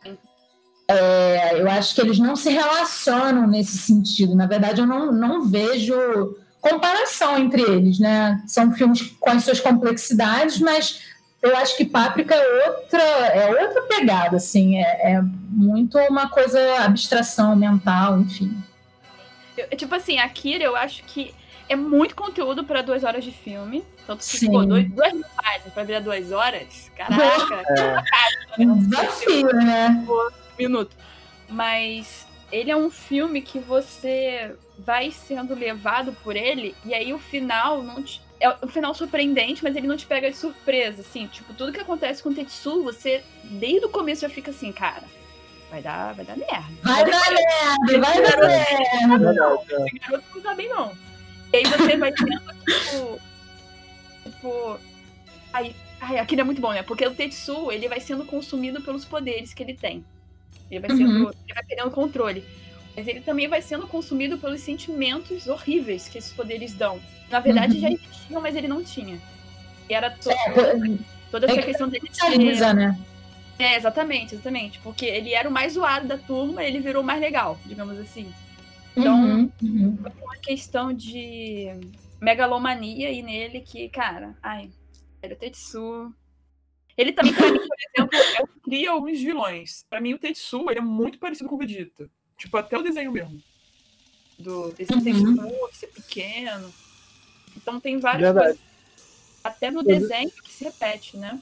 É, eu acho que eles não se relacionam nesse sentido. Na verdade, eu não, não vejo comparação entre eles, né? São filmes com as suas complexidades, mas eu acho que Páprica é outra, é outra pegada, assim, é, é muito uma coisa abstração mental, enfim. Eu, tipo assim, Akira, eu acho que é muito conteúdo para duas horas de filme. Tanto que, Sim. pô, dois, duas mil páginas para virar duas horas, caraca. É, é um desafio, né? Minuto. Mas ele é um filme que você vai sendo levado por ele, e aí o final não te, é um final surpreendente, mas ele não te pega de surpresa, assim, tipo, tudo que acontece com o Tetsu, você desde o começo já fica assim, cara, vai dar, vai dar merda. Vai dar merda, vai dar merda. Esse garoto não tá bem não. E aí você vai tendo, tipo, tipo, ai, ai, aquilo é muito bom, né? Porque o Tetsu, ele vai sendo consumido pelos poderes que ele tem. Ele vai sendo, uhum. ele vai perdendo controle mas ele também vai sendo consumido pelos sentimentos horríveis que esses poderes dão. Na verdade, uhum. já existiam, mas ele não tinha. E era to é, toda essa é, questão dele ser... né? É, exatamente, exatamente. Porque ele era o mais zoado da turma, ele virou o mais legal, digamos assim. Então, uhum, uhum. uma questão de megalomania aí nele que, cara, ai, era o Tetsu. Ele também, pra mim, por exemplo, é cria alguns vilões. Pra mim, o Tetsu ele é muito parecido com o Vegeta. Tipo, até o desenho mesmo. Do, esse uhum. texto ser pequeno. Então tem várias Verdade. coisas. Até no desenho que se repete, né?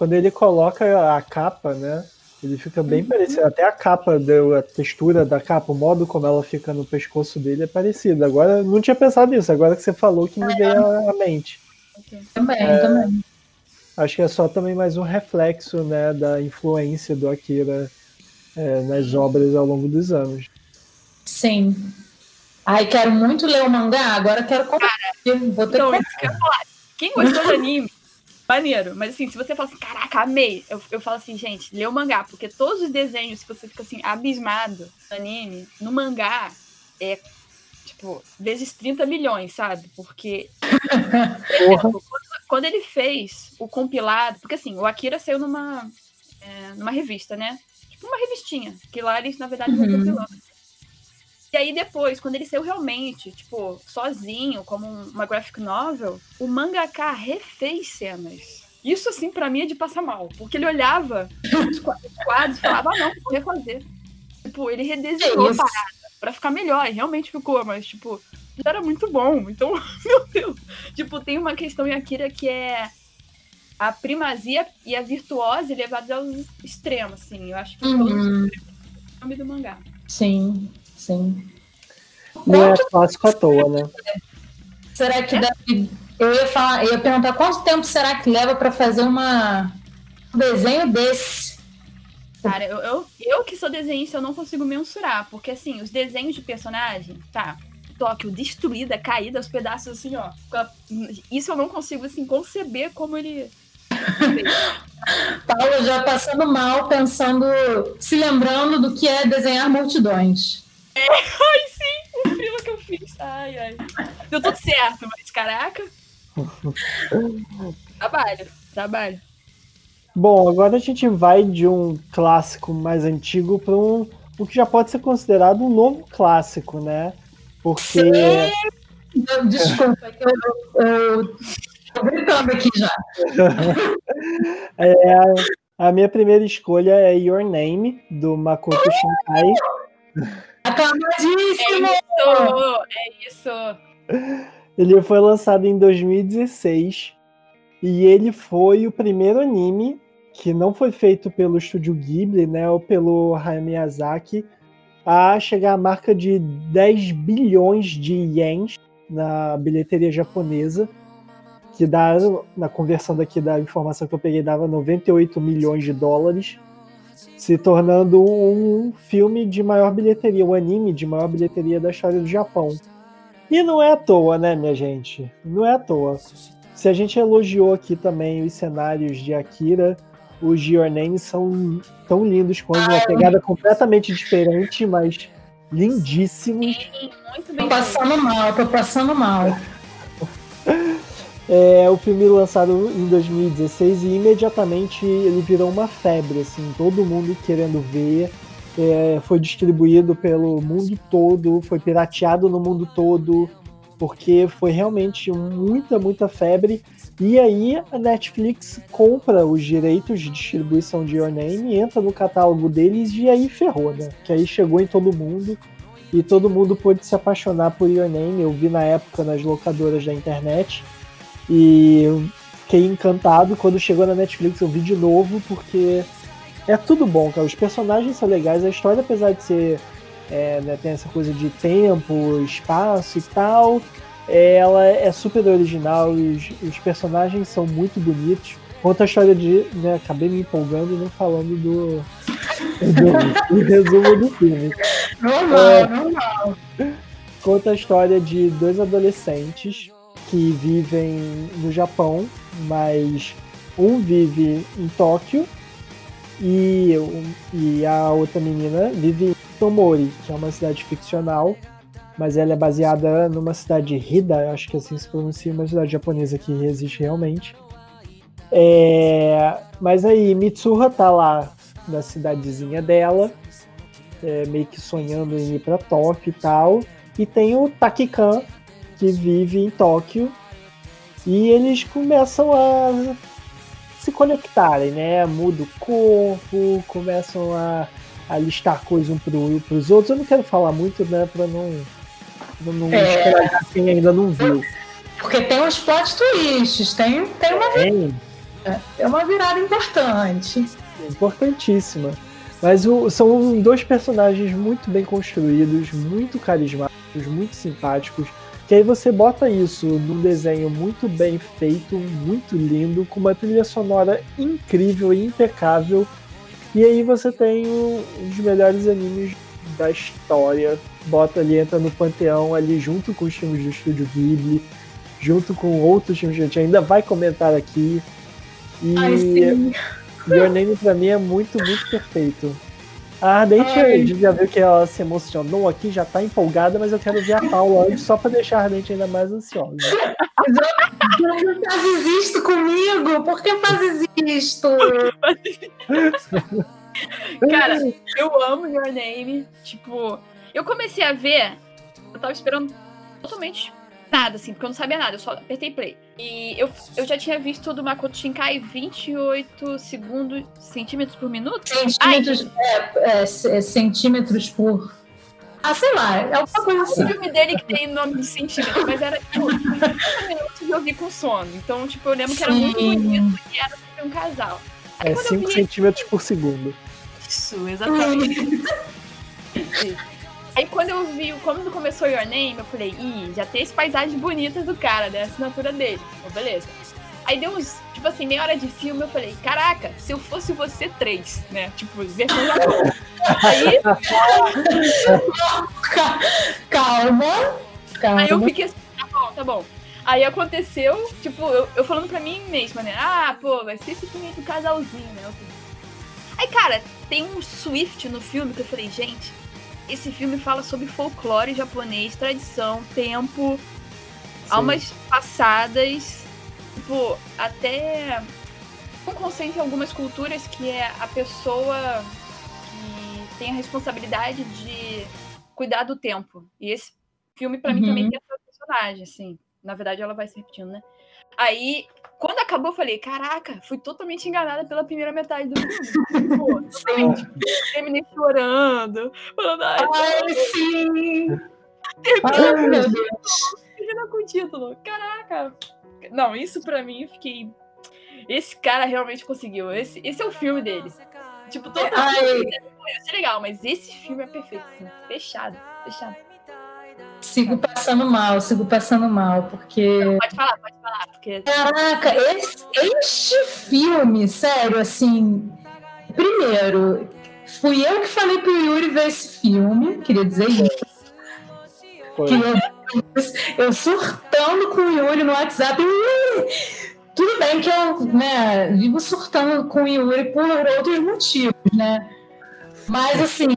Quando ele coloca a capa, né? Ele fica bem uhum. parecido. Até a capa, a textura da capa, o modo como ela fica no pescoço dele é parecido. Agora, não tinha pensado nisso. Agora que você falou que me veio à mente. Também, é, também. Acho que é só também mais um reflexo, né, da influência do Akira é, nas obras ao longo dos anos. Sim. Ai, quero muito ler o mangá, agora quero comprar. Vou ter que... falar. Quem gostou do anime, maneiro. Mas assim, se você fala assim, caraca, amei, eu, eu falo assim, gente, lê o mangá, porque todos os desenhos, se você fica assim, abismado no anime, no mangá, é tipo, vezes 30 milhões, sabe? Porque. exemplo, <laughs> quando, quando, ele fez o compilado, porque assim, o Akira saiu numa, é, numa revista, né? uma revistinha, que lá eles, na verdade, vão compilando. E aí depois, quando ele saiu realmente, tipo, sozinho, como uma graphic novel, o mangaka refez cenas. Isso, assim, para mim é de passar mal. Porque ele olhava os quadros e falava, ah, não, vou refazer. Tipo, ele redesenhou a parada pra ficar melhor. E realmente ficou, mas, tipo, já era muito bom. Então, <laughs> meu Deus. Tipo, tem uma questão em Akira que é a primazia e a virtuose levados aos extremos, assim. Eu acho que Uhum. todos os o nome do mangá. Sim, sim. Não é clássico à toa, né? será que deve. Eu ia, falar, eu ia perguntar quanto tempo será que leva para fazer uma, um desenho desse? Cara, eu, eu, eu que sou desenhista, eu não consigo mensurar. Porque, assim, os desenhos de personagem, tá. Tóquio destruída, caída aos pedaços, assim, ó. Isso eu não consigo, assim, conceber como ele. <laughs> Paulo já passando mal, pensando, se lembrando do que é desenhar multidões. <laughs> Ai, sim, o filme que eu fiz. Ai, ai. Deu tudo certo, mas caraca. trabalho, trabalho. Bom, agora a gente vai de um clássico mais antigo para um o que já pode ser considerado um novo clássico, né? Porque Não, Desculpa, é que eu, eu tô gritando aqui já. <laughs> é, a minha primeira escolha é Your Name, do Makoto Shinkai. Aclamadíssimo! É isso, é isso. Ele foi lançado em 2016 e ele foi o primeiro anime que não foi feito pelo estúdio Ghibli, né, ou pelo Hayao Miyazaki, a chegar à marca de 10 bilhões de ienes na bilheteria japonesa, que dá, na conversão daqui da informação que eu peguei, dava 98 milhões de dólares, se tornando um filme de maior bilheteria, um anime de maior bilheteria da história do Japão. E não é à toa, né, minha gente? Não é à toa. Se a gente elogiou aqui também os cenários de Akira, os de Your Name são tão lindos quanto uma pegada completamente diferente, mas lindíssimos. Muito bem. Tô passando mal, tô passando mal. <laughs> É o filme lançado em 2016 e imediatamente ele virou uma febre, assim, todo mundo querendo ver. É, foi distribuído pelo mundo todo, foi pirateado no mundo todo, porque foi realmente muita, muita febre. E aí a Netflix compra os direitos de distribuição de Your Name, entra no catálogo deles e aí ferrou, né? Que aí chegou em todo mundo e todo mundo pôde se apaixonar por Your Name. Eu vi na época nas locadoras da internet e fiquei encantado. Quando chegou na Netflix eu vi de novo, porque é tudo bom, cara. Os personagens são legais, a história, apesar de ser. É, né, tem essa coisa de tempo, espaço e tal. Ela é super original, os, os personagens são muito bonitos. Conta a história de. Né, acabei me empolgando e não falando do, do, do <laughs> resumo do filme. Normal, É. normal. Conta a história de dois adolescentes que vivem no Japão, mas um vive em Tóquio e, e a outra menina vive em Tomori, que é uma cidade ficcional, mas ela é baseada numa cidade Hida, acho que assim se pronuncia, uma cidade japonesa que existe realmente. É, mas aí Mitsuha tá lá na cidadezinha dela, é, meio que sonhando em ir pra Tóquio e tal. E tem o Takikan, que vive em Tóquio. E eles começam a se conectarem, né? Muda o corpo, começam a, a listar coisas um pro, pros outros. Eu não quero falar muito, né? Pra não, pra não É. quem ainda não viu. Porque tem uns plot twists, tem, tem, uma, Tem, tem uma virada importante. importantíssima. Mas o- são dois personagens muito bem construídos, muito carismáticos, muito simpáticos. Que aí você bota isso num desenho muito bem feito, muito lindo, com uma trilha sonora incrível e impecável. E aí você tem um dos melhores animes da história. Bota ali, entra no panteão ali junto com os filmes do Estúdio Ghibli, junto com outros filmes que a gente ainda vai comentar aqui. E Ai, sim. Your Name pra mim é muito, muito perfeito. A Ardente Ai. já viu que ela se emocionou aqui, já tá empolgada, mas eu quero ver a Paula antes, só pra deixar a Ardente ainda mais ansiosa. Por que fazes isto comigo? Por que fazes isto? Cara, eu amo Your Name. Tipo, eu comecei a ver, eu tava esperando totalmente nada, assim, porque eu não sabia nada, eu só apertei play. E eu, eu já tinha visto do Makoto Shinkai 28 segundos, centímetros por minuto. Centímetros, é, é, é, centímetros por. Ah, sei lá, é alguma coisa assim. O filme dele que tem nome de centímetro, mas era tipo 30 minutos de eu vi com sono. Então, tipo, eu lembro que era muito Sim. bonito e era sobre um casal. Aí É quando eu 5 vi centímetros por segundo. isso, exatamente. <laughs> Aí quando eu vi, quando começou Your Name, eu falei, ih, já tem as paisagens bonitas do cara, né? A assinatura dele. Então, beleza. Aí deu uns, tipo assim, meia hora de filme, eu falei, caraca, se eu fosse você três, né? Tipo, versão Japão. Aí, <laughs> Calma. Calma. aí eu fiquei assim, tá bom, tá bom. Aí aconteceu, tipo, eu, eu falando pra mim mesma, né? Ah, pô, vai ser esse filme do casalzinho, né? Aí, cara, tem um Swift no filme que eu falei, gente, esse filme fala sobre folclore japonês, tradição, tempo, almas passadas, tipo, até um conceito em algumas culturas que é a pessoa que tem a responsabilidade de cuidar do tempo. E esse filme, mim, Uhum. também tem essa personagem, assim. Na verdade, ela vai se repetindo, né? Aí, quando acabou, eu falei, caraca, fui totalmente enganada pela primeira metade do filme. <laughs> Pô, totalmente. Terminei chorando, falando, ai, Ai, sim. termina com o título. Caraca. Não, isso pra mim, eu fiquei. Esse cara realmente conseguiu. Esse, esse é o filme dele. Tipo, todo Ai. é legal, mas esse filme é perfeito, assim. Fechado, fechado. Sigo passando mal, sigo passando mal, porque. Pode falar, pode falar, porque. Caraca, esse, este filme, sério, assim. Primeiro, fui eu que falei pro Yuri ver esse filme, queria dizer isso. Queria eu surtando com o Yuri no WhatsApp. Yuri! Tudo bem que eu né, vivo surtando com o Yuri por outros motivos, né? Mas assim,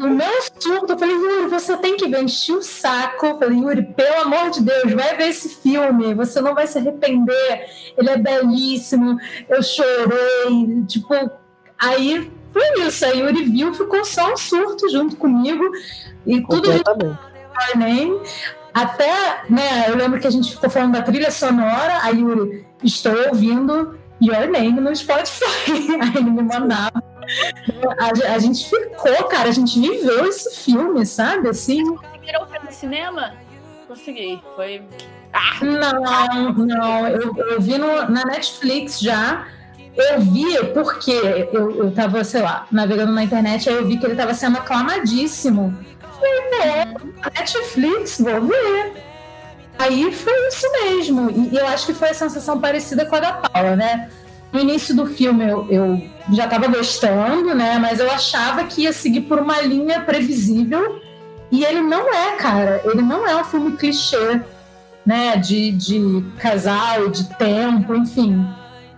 o meu surto, eu falei, Yuri, você tem que ver, enchi o saco. Eu falei, Yuri, pelo amor de Deus, vai ver esse filme, você não vai se arrepender, ele é belíssimo, eu chorei, tipo, aí foi isso, aí Yuri viu, ficou só um surto junto comigo, e tudo Name. Até, né, eu lembro que a gente ficou falando da trilha sonora, a Yuri, estou ouvindo Your Name no Spotify. <laughs> Aí ele me mandava. A, a gente ficou, cara, a gente viveu esse filme, sabe? Assim, Conseguiram ver no cinema? Consegui. Foi. Ah, não, não, eu, eu vi no- na Netflix já. Eu vi porque eu, eu tava, sei lá, navegando na internet, aí eu vi que ele tava sendo aclamadíssimo. Falei, pô, Netflix, vou ver. Aí foi isso mesmo. E eu acho que foi a sensação parecida com a da Paula, né? No início do filme eu, eu já tava gostando, né? Mas eu achava que ia seguir por uma linha previsível. E ele não é, cara. Ele não é um filme clichê, né? De, de casal, de tempo, enfim.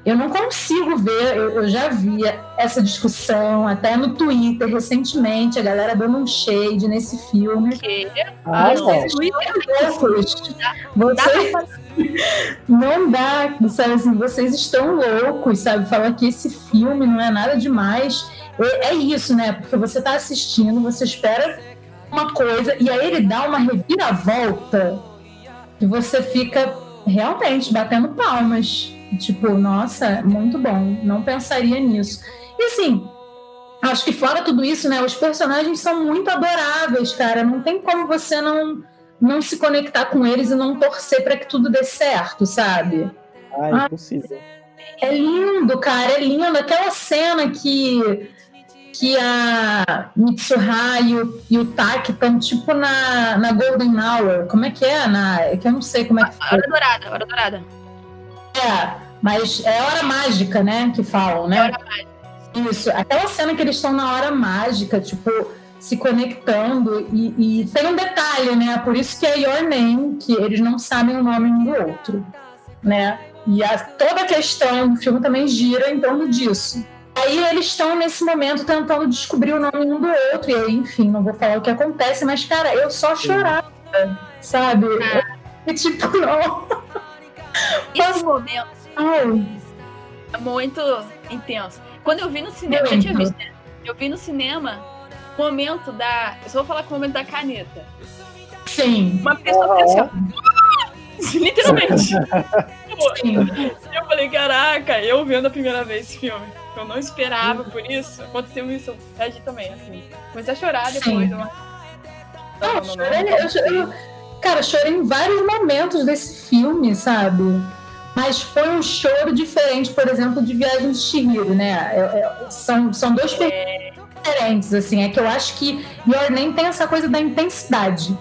Eu não consigo ver, eu, eu já vi essa discussão até no Twitter recentemente, a galera dando um shade nesse filme. Ah, Não, não. Twitter Loucos. Dá Vocês fazer. <laughs> não dá, sabe assim, vocês estão loucos, sabe? Falar que esse filme não é nada demais. É, é isso, né? Porque você tá assistindo, você espera uma coisa, e aí ele dá uma reviravolta que você fica realmente batendo palmas. Tipo, nossa, muito bom. Não pensaria nisso. E assim, acho que fora tudo isso, né? Os personagens são muito adoráveis, cara. Não tem como você não, não se conectar com eles e não torcer para que tudo dê certo, sabe? Ah, impossível. É lindo, cara, é lindo. Aquela cena que, que a Mitsuha e o, e o Taki estão tipo na, na Golden Hour. Como é que é? Na, é que eu não sei como é que foi. Hora dourada, hora dourada. É, mas é hora mágica, né? Que falam, né? Hora Isso. Aquela cena que eles estão na hora mágica, tipo, se conectando. E, e tem um detalhe, né? Por isso que é Your Name, que eles não sabem o nome um do outro, né? E a, toda a questão do filme também gira em torno disso. Aí eles estão nesse momento tentando descobrir o nome um do outro. E aí, enfim, não vou falar o que acontece, mas, cara, eu só chorava, sabe? <laughs> E, tipo, não. Esse momento é muito intenso. Quando eu vi no cinema, eu já tinha visto, né? Eu vi no cinema o momento da. Eu só vou falar com o momento da caneta. sim, Uma pessoa fez assim. <laughs> Literalmente. Eu falei, caraca, eu vendo a primeira vez esse filme. Eu não esperava por isso. Aconteceu isso. Eu agi também, assim. Comecei a chorar depois. Sim. Eu... Não, não, chorei, eu, chorei, cara, chorei em vários momentos desse filme, sabe? Mas foi um choro diferente, por exemplo, de Viagem de Chihiro, né? É, é, são, são dois é... diferentes, assim. É que eu acho que Your Name tem essa coisa da intensidade.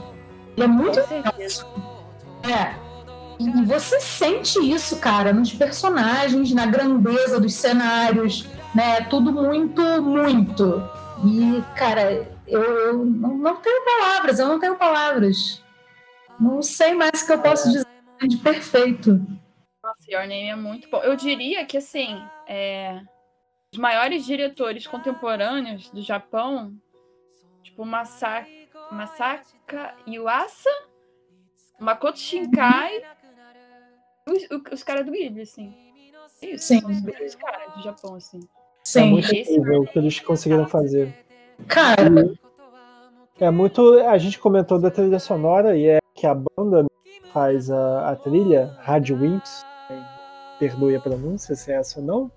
Ele é muito intenso. É. E você sente isso, cara, nos personagens, na grandeza dos cenários, né? Tudo muito, muito. E, cara, eu, eu não tenho palavras, eu não tenho palavras. Não sei mais o que eu posso dizer de perfeito. Nossa, Your Name é muito bom. Eu diria que, assim, é... os maiores diretores contemporâneos do Japão, tipo Masaka, Masaka Yuasa, Makoto Shinkai, os, os caras do Ghibli, assim. É isso, Sim. os caras do Japão, assim. Sim. É muito incrível o que eles conseguiram fazer. Cara. É muito. A gente comentou da trilha sonora e é que a banda faz a, a trilha, Rádio Wimps, perdoe a pronúncia se é essa ou não,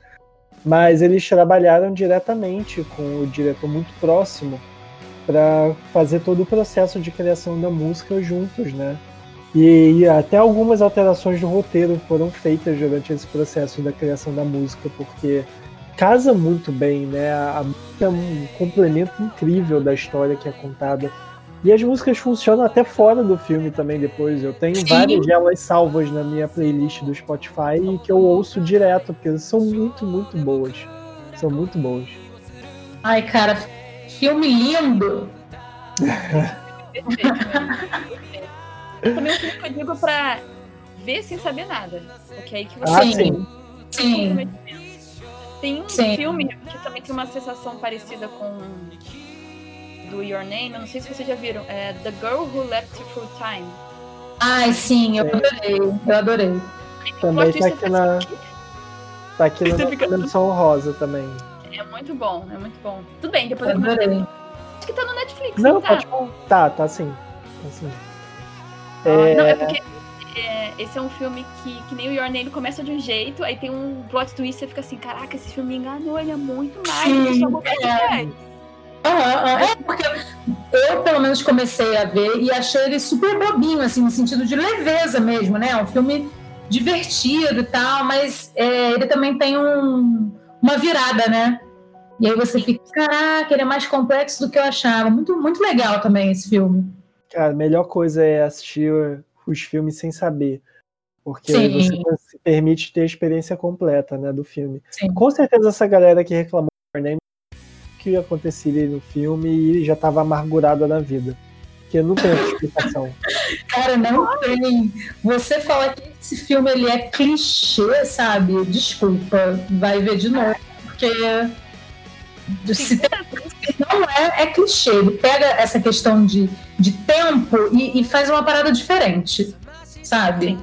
mas eles trabalharam diretamente com o diretor muito próximo para fazer todo o processo de criação da música juntos, né? E, e, até algumas alterações do roteiro foram feitas durante esse processo da criação da música, porque casa muito bem, né? A, é um complemento incrível da história que é contada. E as músicas funcionam até fora do filme também depois. Eu tenho Sim. várias delas salvas na minha playlist do Spotify e que eu ouço direto, porque são muito, muito boas. São muito boas. Ai, cara, filme lindo! também um filme que eu digo pra ver sem saber nada. Porque é aí que você. Ah, sim. sim. Tem um sim. filme que também tem uma sensação parecida com do Your Name, eu não sei se vocês já viram, é The Girl Who Leapt Through Time. Ai, sim, eu adorei, eu adorei. Também tá aqui na. Tá aqui na fica... menção rosa também. É muito bom, é muito bom. Tudo bem, depois eu, eu adorei. Acho que tá no Netflix, não, não tá? Pode... Tá, tá sim. Tá sim. Ah, é... Não, é porque é, esse é um filme que, que nem o Your Name começa de um jeito, aí tem um plot twist e você fica assim, caraca, esse filme me enganou, ele é muito mais Sim, do que é. Uhum, é porque eu, pelo menos, comecei a ver e achei ele super bobinho, assim, no sentido de leveza mesmo, né? Um filme divertido e tal, mas é, ele também tem um, uma virada, né? E aí você fica, caraca, ele é mais complexo do que eu achava. Muito, muito legal também esse filme. Cara, a melhor coisa é assistir os filmes sem saber. Porque Sim. você se permite ter a experiência completa né, do filme. Sim. Com certeza essa galera que reclamou que aconteceria no filme e já estava amargurada na vida. Porque não tem explicação. <laughs> Cara, não tem. Você falar que esse filme ele é clichê, sabe? Desculpa, vai ver de novo, porque se tem, não é, é clichê. Ele pega essa questão de, de tempo e, e faz uma parada diferente, sabe?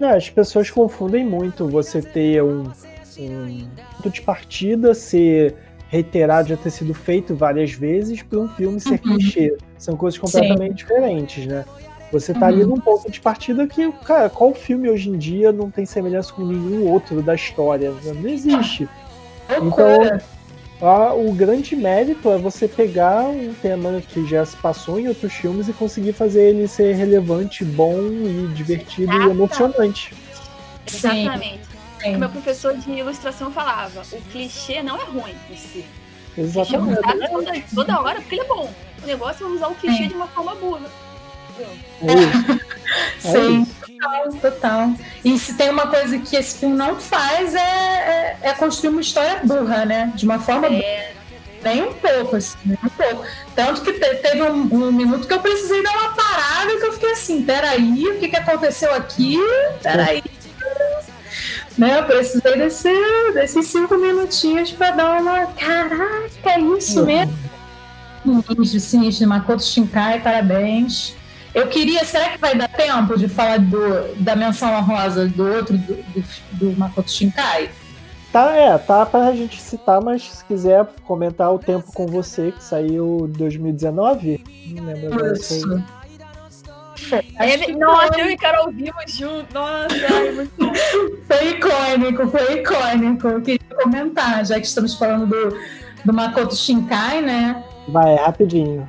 É, as pessoas confundem muito você ter um, um ponto de partida, ser reiterado, já ter sido feito várias vezes para um filme ser uhum. clichê. São coisas completamente Sim. diferentes, né? Você tá uhum. ali num ponto de partida que, cara, qual filme hoje em dia não tem semelhança com nenhum outro da história? Não existe. Então, a, o grande mérito é você pegar um tema que já se passou em outros filmes e conseguir fazer ele ser relevante, bom e divertido e emocionante. Exatamente. Sim. meu professor de ilustração falava, o clichê não é ruim em si. Exatamente. O toda, toda hora porque ele é bom. O negócio é usar o clichê Sim. de uma forma burra. É <laughs> Sim, total, total. E se tem uma coisa que esse filme não faz é, é, é construir uma história burra, né? De uma forma é. Nem um pouco, assim, nem um pouco. Tanto que teve um, um, minuto que eu precisei dar uma parada que eu fiquei assim, peraí, o que, que aconteceu aqui? Peraí. <laughs> Né, eu precisei desse, desses cinco minutinhos para dar uma. Caraca, é isso uhum. mesmo? Sinistro, sinistro. Makoto Shinkai, parabéns. Eu queria, será que vai dar tempo de falar do, da menção honrosa do outro, do, do, do Makoto Shinkai? Tá, é, tá pra gente citar, mas se quiser comentar o tempo com você, que saiu em 2019, não lembro agora. Isso. É, nossa, eu e Carol vimos junto. Nossa, ai, muito bom. Foi icônico, foi icônico. Eu queria comentar, já que estamos falando do, do Makoto Shinkai, né? Vai, rapidinho.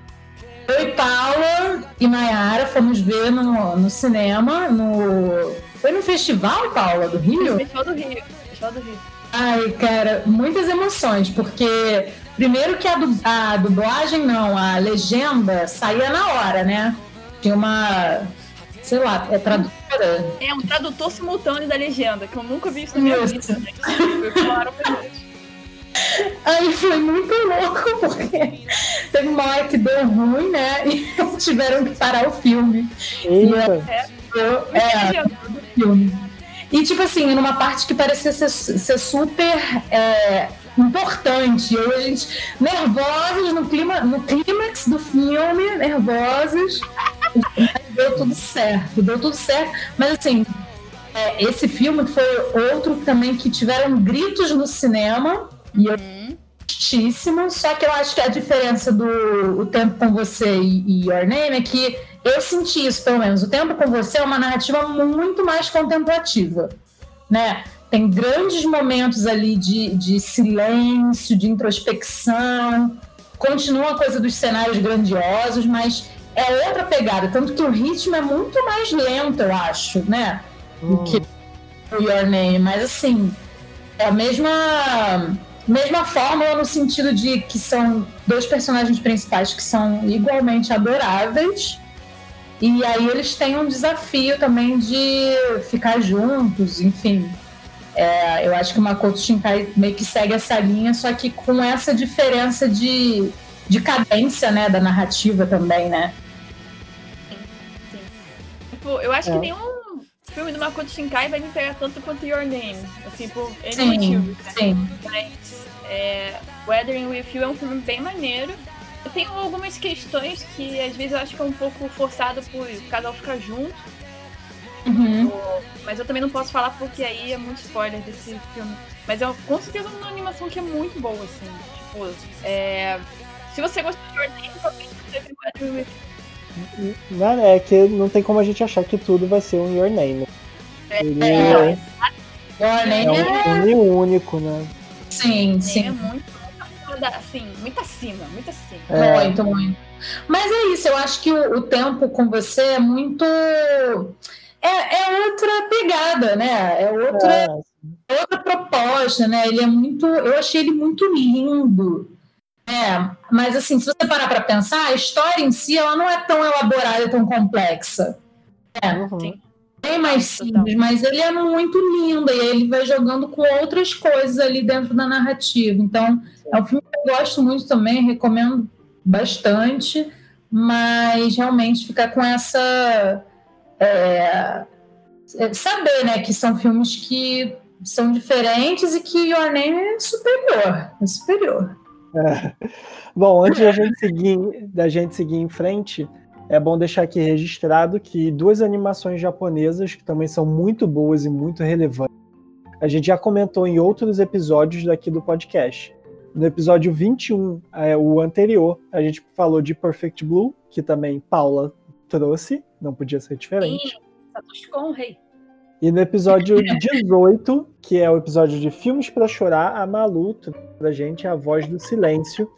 Oi, Paula. e Nayara fomos ver no, no cinema, no. Foi no festival, Paula, do Rio? Festival do Rio. Festival do Rio. Ai, cara, muitas emoções, porque primeiro que a, du a dublagem, não, a legenda saía na hora, né? Tinha uma, sei lá, é tradutora. É um tradutor simultâneo da legenda, que eu nunca vi isso na minha vida. Claro <laughs> Aí foi muito louco, porque teve uma hora que deu ruim, né? <laughs> E tiveram que parar o filme. Eita. E, é, é, o filme. E, tipo assim, numa parte que parecia ser, ser super é, importante. E a gente, nervosos no, clima, no clímax do filme, nervosos. deu tudo certo, deu tudo certo. Mas, assim, é, esse filme foi outro também que tiveram gritos no cinema. E eu muitíssimo, só que eu acho que a diferença do O Tempo com Você e, e Your Name é que eu senti isso, pelo menos. O Tempo com Você é uma narrativa muito mais contemplativa, né? Tem grandes momentos ali de, de silêncio, de introspecção. Continua a coisa dos cenários grandiosos, mas é outra pegada. Tanto que o ritmo é muito mais lento, eu acho, né? Do hum. que o Your Name. Mas, assim, é a mesma mesma fórmula no sentido de que são dois personagens principais que são igualmente adoráveis. E aí eles têm um desafio também de ficar juntos, enfim. É, eu acho que o Makoto Shinkai meio que segue essa linha, só que com essa diferença de, de cadência, né, da narrativa também, né? Sim, sim. Tipo, eu acho é. que nenhum filme do Makoto Shinkai vai me pegar tanto quanto Your Name, assim, por N sim, motivos. Né? Sim. Mas é, Weathering With You é um filme bem maneiro. Eu tenho algumas questões que às vezes eu acho que é um pouco forçado por o casal ficar junto. Uhum. Mas eu também não posso falar porque aí é muito spoiler desse filme. Mas é com certeza uma animação que é muito boa, assim. Tipo, é... se você gostou de Your Name, talvez você You. Não, é que não tem como a gente achar que tudo vai ser um Your Name. É, Ele é, é, Your Name é um filme único, né? Sim, sim. É muito, assim, muito acima, muito acima. É. Muito, muito. Mas é isso, eu acho que o, o tempo com você é muito. É, é outra pegada, né? É outra, é. outra proposta, né? Ele é muito. Eu achei ele muito lindo. É, mas assim, se você parar para pensar, a história em si ela não é tão elaborada, tão complexa. É, Sim. bem mais simples, mas ele é muito lindo e ele vai jogando com outras coisas ali dentro da narrativa. Então, é um filme que eu gosto muito também, recomendo bastante, mas realmente ficar com essa. É, é saber, né, que são filmes que são diferentes e que Your Name é superior. É superior. Bom, antes da gente, seguir, da gente seguir em frente, é bom deixar aqui registrado que duas animações japonesas que também são muito boas e muito relevantes. A gente já comentou em outros episódios daqui do podcast. No episódio 21, é, o anterior, a gente falou de Perfect Blue, que também Paula trouxe, não podia ser diferente. Sim, Satoshi. E no episódio 18, que é o episódio de Filmes para Chorar, a Malu pra gente A Voz do Silêncio,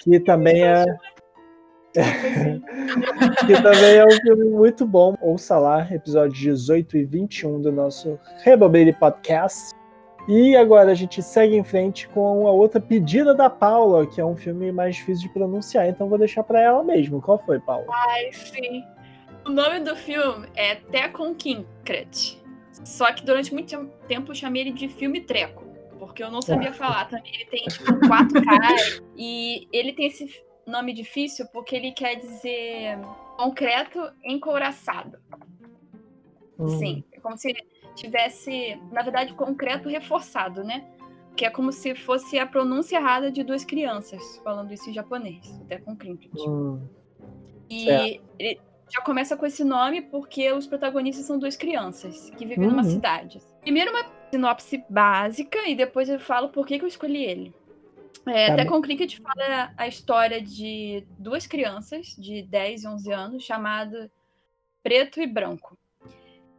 que também é. <laughs> que também é um filme muito bom. Ouça lá, episódios 18 e 21 do nosso Rebobele Podcast. E agora a gente segue em frente com a outra pedida da Paula, que é um filme mais difícil de pronunciar, então vou deixar para ela mesmo. Qual foi, Paula? Ai, sim. O nome do filme é Tekon Kinkret. Só que durante muito tempo eu chamei ele de filme treco, porque eu não sabia falar também. Ele tem, tipo, quatro <laughs> caras e ele tem esse nome difícil porque ele quer dizer concreto encouraçado. Hum. Sim, é como se tivesse, na verdade, concreto reforçado, né? Que é como se fosse a pronúncia errada de duas crianças, falando isso em japonês, até com Crimpit. Hum. E é. ele, já começa com esse nome porque os protagonistas são duas crianças que vivem uhum. numa cidade. Primeiro uma sinopse básica e depois eu falo por que, que eu escolhi ele. É, tá até bem. com o Cricket fala a história de duas crianças de 10 e 11 anos, chamada Preto e Branco.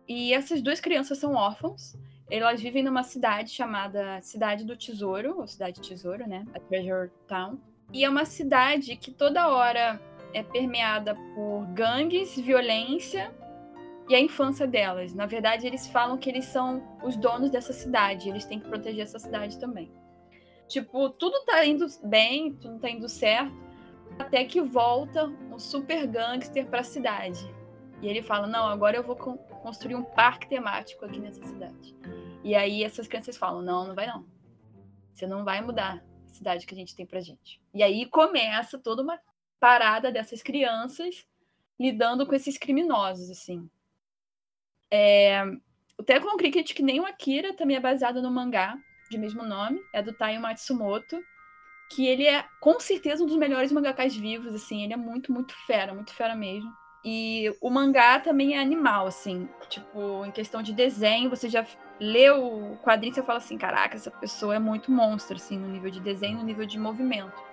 E essas duas crianças são órfãos. Elas vivem numa cidade chamada Cidade do Tesouro, ou Cidade Tesouro, né? A Treasure Town. E é uma cidade que toda hora é permeada por gangues, violência e a infância delas. Na verdade, eles falam que eles são os donos dessa cidade, eles têm que proteger essa cidade também. Tipo, tudo tá indo bem, tudo tá indo certo, até que volta um super gangster para a cidade. E ele fala: "Não, agora eu vou construir um parque temático aqui nessa cidade". E aí essas crianças falam: "Não, não vai não. Você não vai mudar a cidade que a gente tem pra gente". E aí começa toda uma parada dessas crianças lidando com esses criminosos, assim. É... O Cricket, que nem o Akira, também é baseado no mangá de mesmo nome, é do Taiyo Matsumoto, que ele é com certeza um dos melhores mangakás vivos, assim, ele é muito, muito fera, muito fera mesmo. E o mangá também é animal, assim, tipo, em questão de desenho, você já lê o quadrinho e fala assim, caraca, essa pessoa é muito monstro, assim, no nível de desenho, no nível de movimento.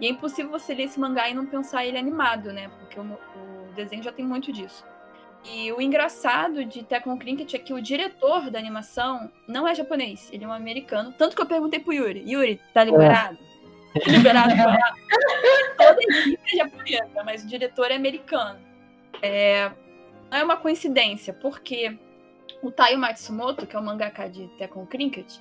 E é impossível você ler esse mangá e não pensar ele animado, né? Porque o, o desenho já tem muito disso. E o engraçado de Tekken Cricket é que o diretor da animação não é japonês, ele é um americano. Tanto que eu perguntei pro Yuri, Yuri, tá liberado? É. Liberado <laughs> pra... Toda a equipe é japonesa, mas o diretor é americano. É... Não é uma coincidência, porque o Taiyo Matsumoto, que é o mangaka de Tekken Cricket,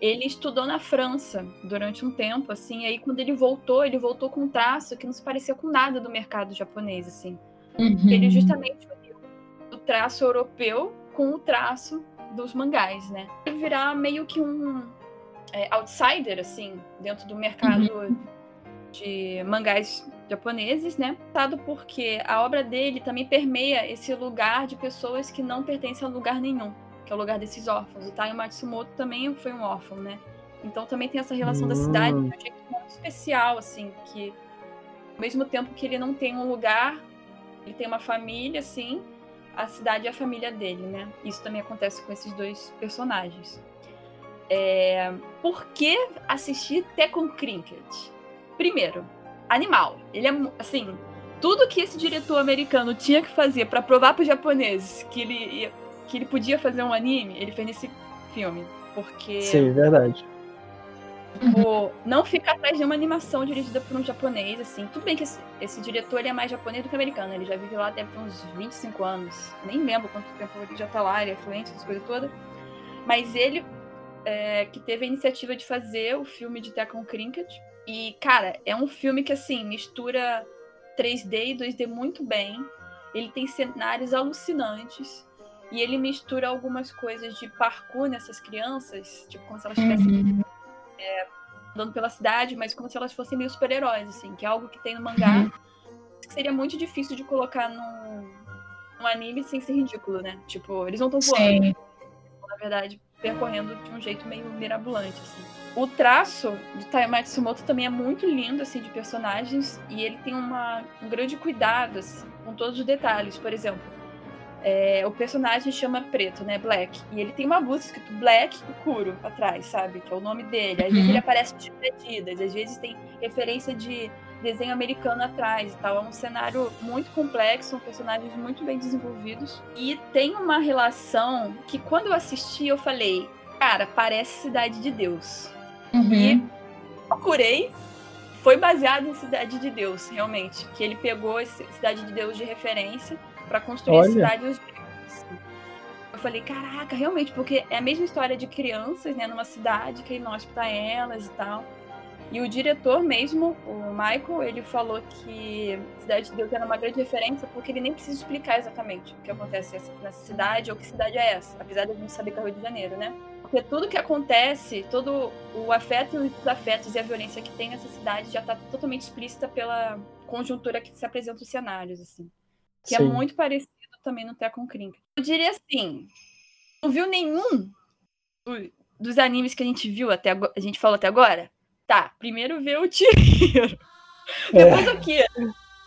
ele estudou na França durante um tempo, assim, aí quando ele voltou, ele voltou com um traço que não se parecia com nada do mercado japonês, assim. Uhum. Ele justamente uniu o traço europeu com o traço dos mangás, né? Ele virar meio que um é, outsider, assim, dentro do mercado uhum. de mangás japoneses, né? Dado porque a obra dele também permeia esse lugar de pessoas que não pertencem a lugar nenhum que é o lugar desses órfãos. O Taio Matsumoto também foi um órfão, né? Então também tem essa relação da cidade de um jeito muito especial, assim, que ao mesmo tempo que ele não tem um lugar, ele tem uma família, assim, a cidade é a família dele, né? Isso também acontece com esses dois personagens. É... Por que assistir Tekken Cricket? Primeiro, animal. Ele é, assim, tudo que esse diretor americano tinha que fazer para provar para os japoneses que ele ia que ele podia fazer um anime, ele fez nesse filme. Porque. Sim, verdade. Tipo, não fica atrás de uma animação dirigida por um japonês, assim. Tudo bem que esse, esse diretor ele é mais japonês do que americano. Ele já vive lá deve ter uns 25 anos. Nem lembro quanto tempo ele já tá lá, ele é fluente, essas coisas todas. Mas ele é, que teve a iniciativa de fazer o filme de Tekken Cricket. E, cara, é um filme que, assim, mistura 3D e 2D muito bem. Ele tem cenários alucinantes. E ele mistura algumas coisas de parkour nessas crianças, tipo, como se elas estivessem uhum. é, andando pela cidade, mas como se elas fossem meio super-heróis, assim, que é algo que tem no mangá, uhum. que seria muito difícil de colocar num, num anime sem ser ridículo, né? Tipo, eles não estão voando. Sim. Na verdade, percorrendo de um jeito meio mirabolante, assim. O traço de Tai Matsumoto também é muito lindo, assim, de personagens, e ele tem uma, um grande cuidado, assim, com todos os detalhes. Por exemplo, é, o personagem chama Preto, né? Black. E ele tem uma blusa escrito Black e Kuro atrás, sabe? Que é o nome dele. Às uhum. vezes ele aparece de medidas, às vezes tem referência de desenho americano atrás e tal. É um cenário muito complexo, são personagens muito bem desenvolvidos. E tem uma relação que quando eu assisti eu falei, cara, parece Cidade de Deus. Uhum. E procurei, foi baseado em Cidade de Deus, realmente. Que ele pegou Cidade de Deus de referência para construir Olha. a cidade dos Eu falei, caraca, realmente, porque é a mesma história de crianças, né, numa cidade que não hospita elas e tal. E o diretor mesmo, o Michael, ele falou que Cidade de Deus era uma grande referência porque ele nem precisa explicar exatamente o que acontece nessa cidade ou que cidade é essa, apesar de a gente saber que é o Rio de Janeiro, né? Porque tudo que acontece, todo o afeto e os desafetos e a violência que tem nessa cidade já está totalmente explícita pela conjuntura que se apresenta os cenários, assim que é Sim. é muito parecido também no Tekken Cricket. Eu diria assim, não viu nenhum dos animes que a gente viu até agora, a gente falou até agora? Tá, primeiro vê o tiro. <laughs> É. Depois o quê?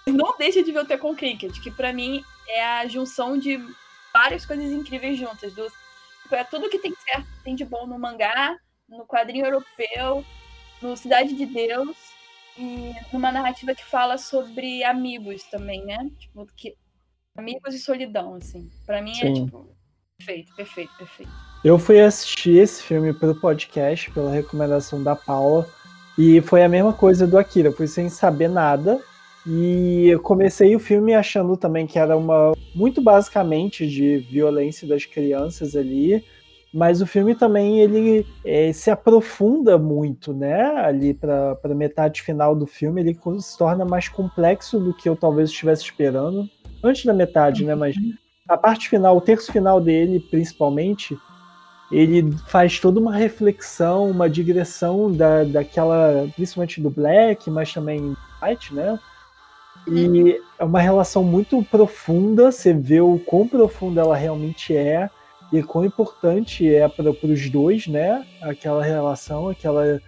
Não deixa de ver o Tekken Cricket, que para mim é a junção de várias coisas incríveis juntas. Do, é tudo que tem certo, tem de bom no mangá, no quadrinho europeu, no Cidade de Deus, e numa narrativa que fala sobre amigos também, né? Tipo, que Amigos e solidão, assim. Para mim é, Sim. é tipo perfeito, perfeito, perfeito. Eu fui assistir esse filme pelo podcast, pela recomendação da Paula, e foi a mesma coisa do Akira. Eu fui sem saber nada, E eu comecei o filme achando também que era uma muito basicamente de violência das crianças ali, mas o filme também ele é, se aprofunda muito, né? Ali para metade final do filme ele se torna mais complexo do que eu talvez estivesse esperando antes da metade, né? Mas a parte final, o terço final dele, principalmente, ele faz toda uma reflexão, uma digressão da, daquela, principalmente do Black, mas também White, né? E é uma relação muito profunda, você vê o quão profunda ela realmente é e quão importante é para os dois, né? Aquela relação, aquela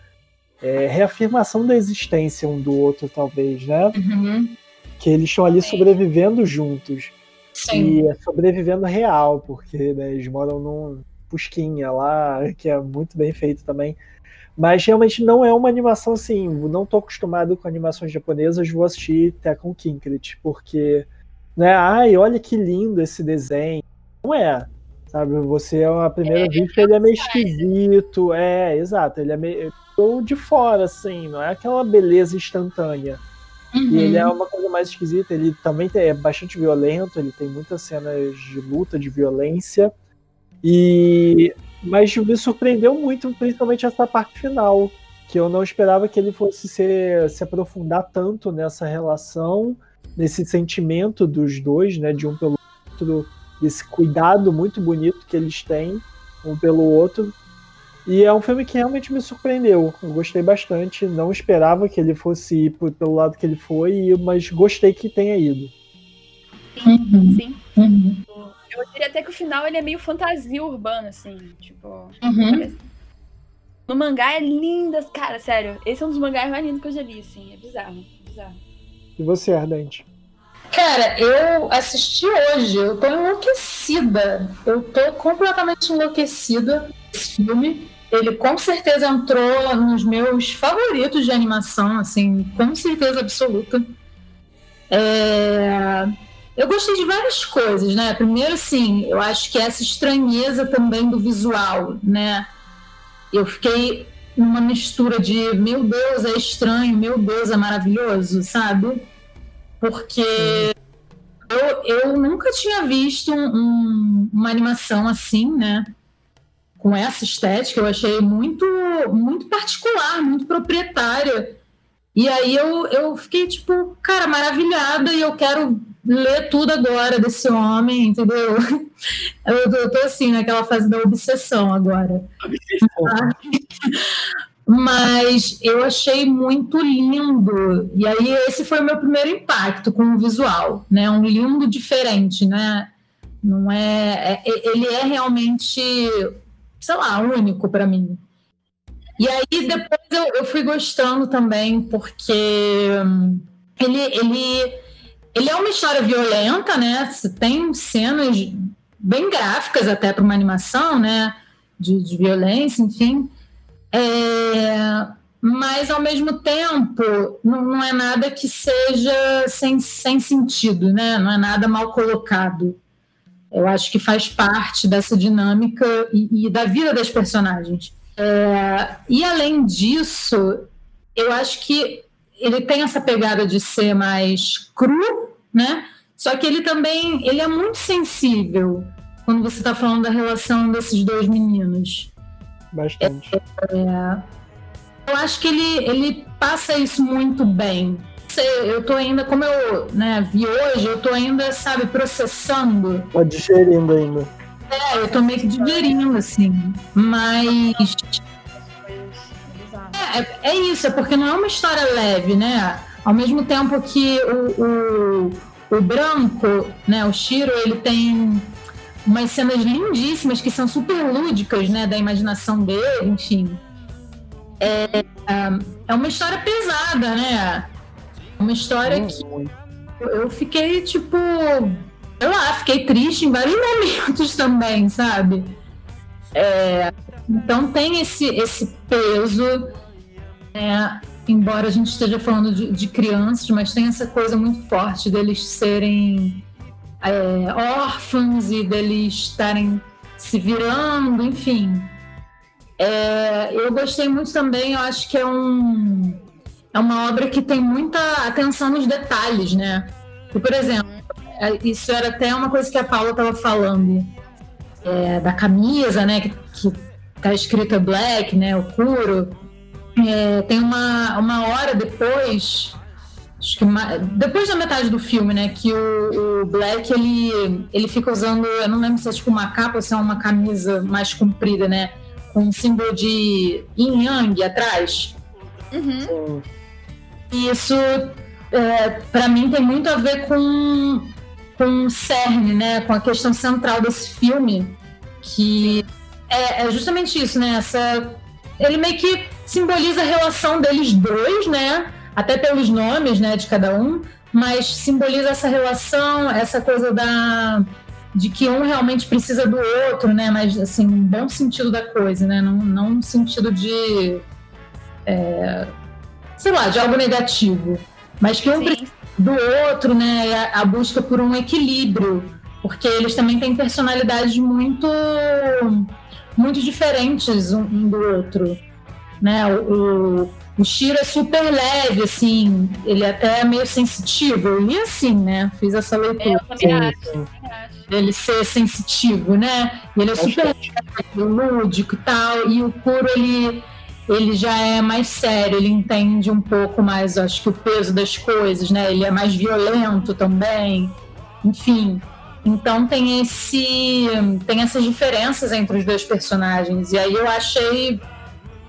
é, reafirmação da existência um do outro, talvez, né? Uhum. Que eles estão ali sobrevivendo juntos. Sim. E é sobrevivendo real, porque né, eles moram num Pusquinha lá, que é muito bem feito também. Mas realmente não é uma animação assim. Não tô acostumado com animações japonesas, vou assistir Tekken Kinkrit, porque, né, ai, olha que lindo esse desenho. Não é. Sabe, você é a primeira É, vista, ele é meio esquisito. É, exato, ele é meio ou de fora, assim, não é aquela beleza instantânea. Uhum. E ele é uma coisa mais esquisita, ele também é bastante violento, ele tem muitas cenas de luta, de violência. E mas me surpreendeu muito, principalmente essa parte final, que eu não esperava que ele fosse se, se aprofundar tanto nessa relação, nesse sentimento dos dois, né, de um pelo outro, esse cuidado muito bonito que eles têm um pelo outro. E é um filme que realmente me surpreendeu. Eu gostei bastante. Não esperava que ele fosse ir por- pelo lado que ele foi, mas gostei que tenha ido. Uhum. Sim. Uhum. Eu diria até que o final ele é meio fantasia urbana, assim. Tipo. Uhum. No mangá é linda, cara, sério. Esse é um dos mangás mais lindos que eu já li, assim. É bizarro. bizarro. E você, Ardente? Cara, eu assisti hoje, eu tô enlouquecida. Eu tô completamente enlouquecida esse filme. Ele com certeza entrou nos meus favoritos de animação, assim, com certeza absoluta. É, Eu gostei de várias coisas, né? Primeiro, assim, eu acho que essa estranheza também do visual, né? Eu fiquei numa mistura de meu Deus, é estranho, meu Deus, é maravilhoso, sabe? Porque eu, eu nunca tinha visto um- um- uma animação assim, né? Com essa estética, eu achei muito, muito particular, muito proprietária. E aí eu, eu fiquei, tipo, cara, maravilhada e eu quero ler tudo agora desse homem, entendeu? <laughs> Eu, eu tô assim, naquela fase da obsessão agora. <laughs> Mas eu achei muito lindo. E aí esse foi o meu primeiro impacto com o visual, né? Um lindo diferente, né? Não é, é- ele é realmente, sei lá, único para mim. E aí depois eu, eu fui gostando também porque hum, ele, ele, ele é uma história violenta, né? Tem cenas bem gráficas até para uma animação, né? De, de violência, enfim. É, mas ao mesmo tempo não, não é nada que seja sem, sem sentido, né? Não é nada mal colocado. Eu acho que faz parte dessa dinâmica e, e da vida das personagens. É, e além disso, eu acho que ele tem essa pegada de ser mais cru, né? Só que ele também ele é muito sensível quando você está falando da relação desses dois meninos. Bastante. Eu acho que ele, ele passa isso muito bem. Eu tô ainda, como eu né, vi hoje, eu tô ainda, sabe, processando. Tá digerindo ainda. É, eu tô meio que digerindo, assim. Mas bizarras. é, é isso, é porque não é uma história leve, né? Ao mesmo tempo que o, o, o branco, né, o Shiro, ele tem umas cenas lindíssimas que são super lúdicas, né, da imaginação dele, enfim. É, é uma história pesada, né? Uma história que Muito. eu fiquei, tipo, sei lá, fiquei triste em vários <laughs> momentos também, sabe? É, então tem esse, esse peso, né? embora a gente esteja falando de, de crianças, mas tem essa coisa muito forte deles serem é, órfãos e deles estarem se virando, enfim. É, eu gostei muito também, eu acho que é um é uma obra que tem muita atenção nos detalhes, né? E, por exemplo, é, isso era até uma coisa que a Paula estava falando é, da camisa, né? Que, que tá escrita black, né? O couro. É, tem uma, uma hora depois, acho que depois da metade do filme, né? Que o, o, Black ele, ele fica usando, eu não lembro se é tipo uma capa ou se é uma camisa mais comprida, né? Com um símbolo de yin yang atrás. Uhum. E isso, é, para mim, tem muito a ver com, com o cerne, né? Com a questão central desse filme, que é, é justamente isso, né? Essa, ele meio que simboliza a relação deles dois, né? Até pelos nomes, né, de cada um, mas simboliza essa relação, essa coisa da de que um realmente precisa do outro, né? Mas assim, um bom sentido da coisa, né? Não, não no sentido de é, sei lá, de algo negativo, mas que um Sim. precisa do outro, né? A, a, busca por um equilíbrio, porque eles também têm personalidades muito, muito diferentes um, um do outro, né? O, o, o Shiro é super leve, assim, ele é até meio sensitivo. Eu li assim, né? Fiz essa leitura. Eu também acho. Ele ser sensitivo, né? E ele é super leve, lúdico e tal. E o Kuro, ele ele já é mais sério, ele entende um pouco mais, acho que o peso das coisas, né? Ele é mais violento também, enfim. Então tem esse tem essas diferenças entre os dois personagens e aí eu achei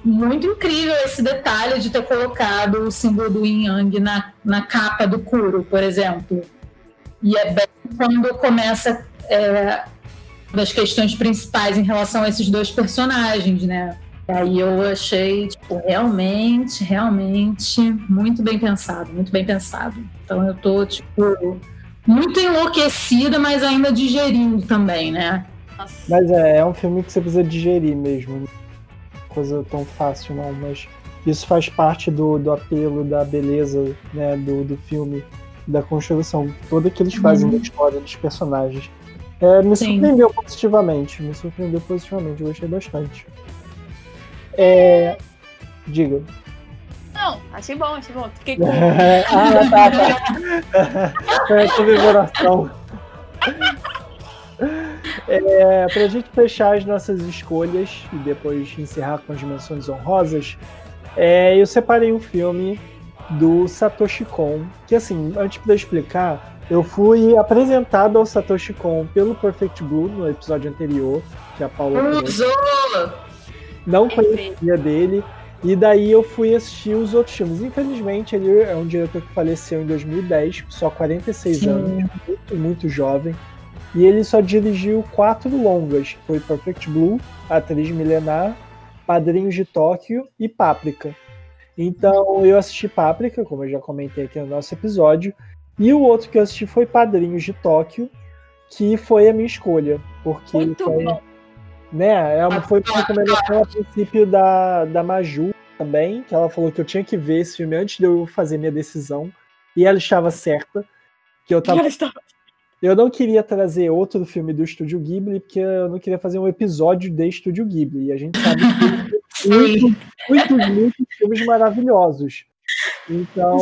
muito incrível esse detalhe de ter colocado o símbolo do Yin Yang na, na capa do Kuro, por exemplo. E é bem quando começa é, das questões principais em relação a esses dois personagens, né? Aí eu achei, tipo, realmente, realmente muito bem pensado, muito bem pensado. Então eu tô, tipo, muito enlouquecida, mas ainda digerindo também, né? Mas é, é um filme que você precisa digerir mesmo. Coisa tão fácil, não, mas isso faz parte do, do apelo, da beleza, né, do, do filme, da construção toda que eles fazem uhum. da história dos personagens. É, me Sim. surpreendeu positivamente, me surpreendeu positivamente, gostei bastante. É... Diga. Não, achei bom, achei bom. Fiquei com. <laughs> ah, tá, tá. <laughs> É comemoração. <laughs> É, pra gente fechar as nossas escolhas e depois encerrar com as dimensões honrosas, é, eu separei um filme do Satoshi Kon, que assim, antes de eu explicar, eu fui apresentado ao Satoshi Kon pelo Perfect Blue no episódio anterior, que a Paula. Usou! não conhecia dele. E daí eu fui assistir os outros filmes. Infelizmente, ele é um diretor que faleceu em 2010, só 46 Sim. anos, muito, muito jovem. E ele só dirigiu quatro longas, foi Perfect Blue, Atriz Milenar, Padrinhos de Tóquio e Páprica. Então eu assisti Páprica, como eu já comentei aqui no nosso episódio, e o outro que eu assisti foi Padrinhos de Tóquio, que foi a minha escolha, porque muito foi... bom né? É uma, foi uma recomendação a princípio da, da Maju também, que ela falou que eu tinha que ver esse filme antes de eu fazer minha decisão. E ela estava certa. Que eu tava. Eu não queria trazer outro filme do Estúdio Ghibli, porque eu não queria fazer um episódio de Estúdio Ghibli. E a gente sabe que <laughs> tem muitos, muitos, filmes maravilhosos. Então,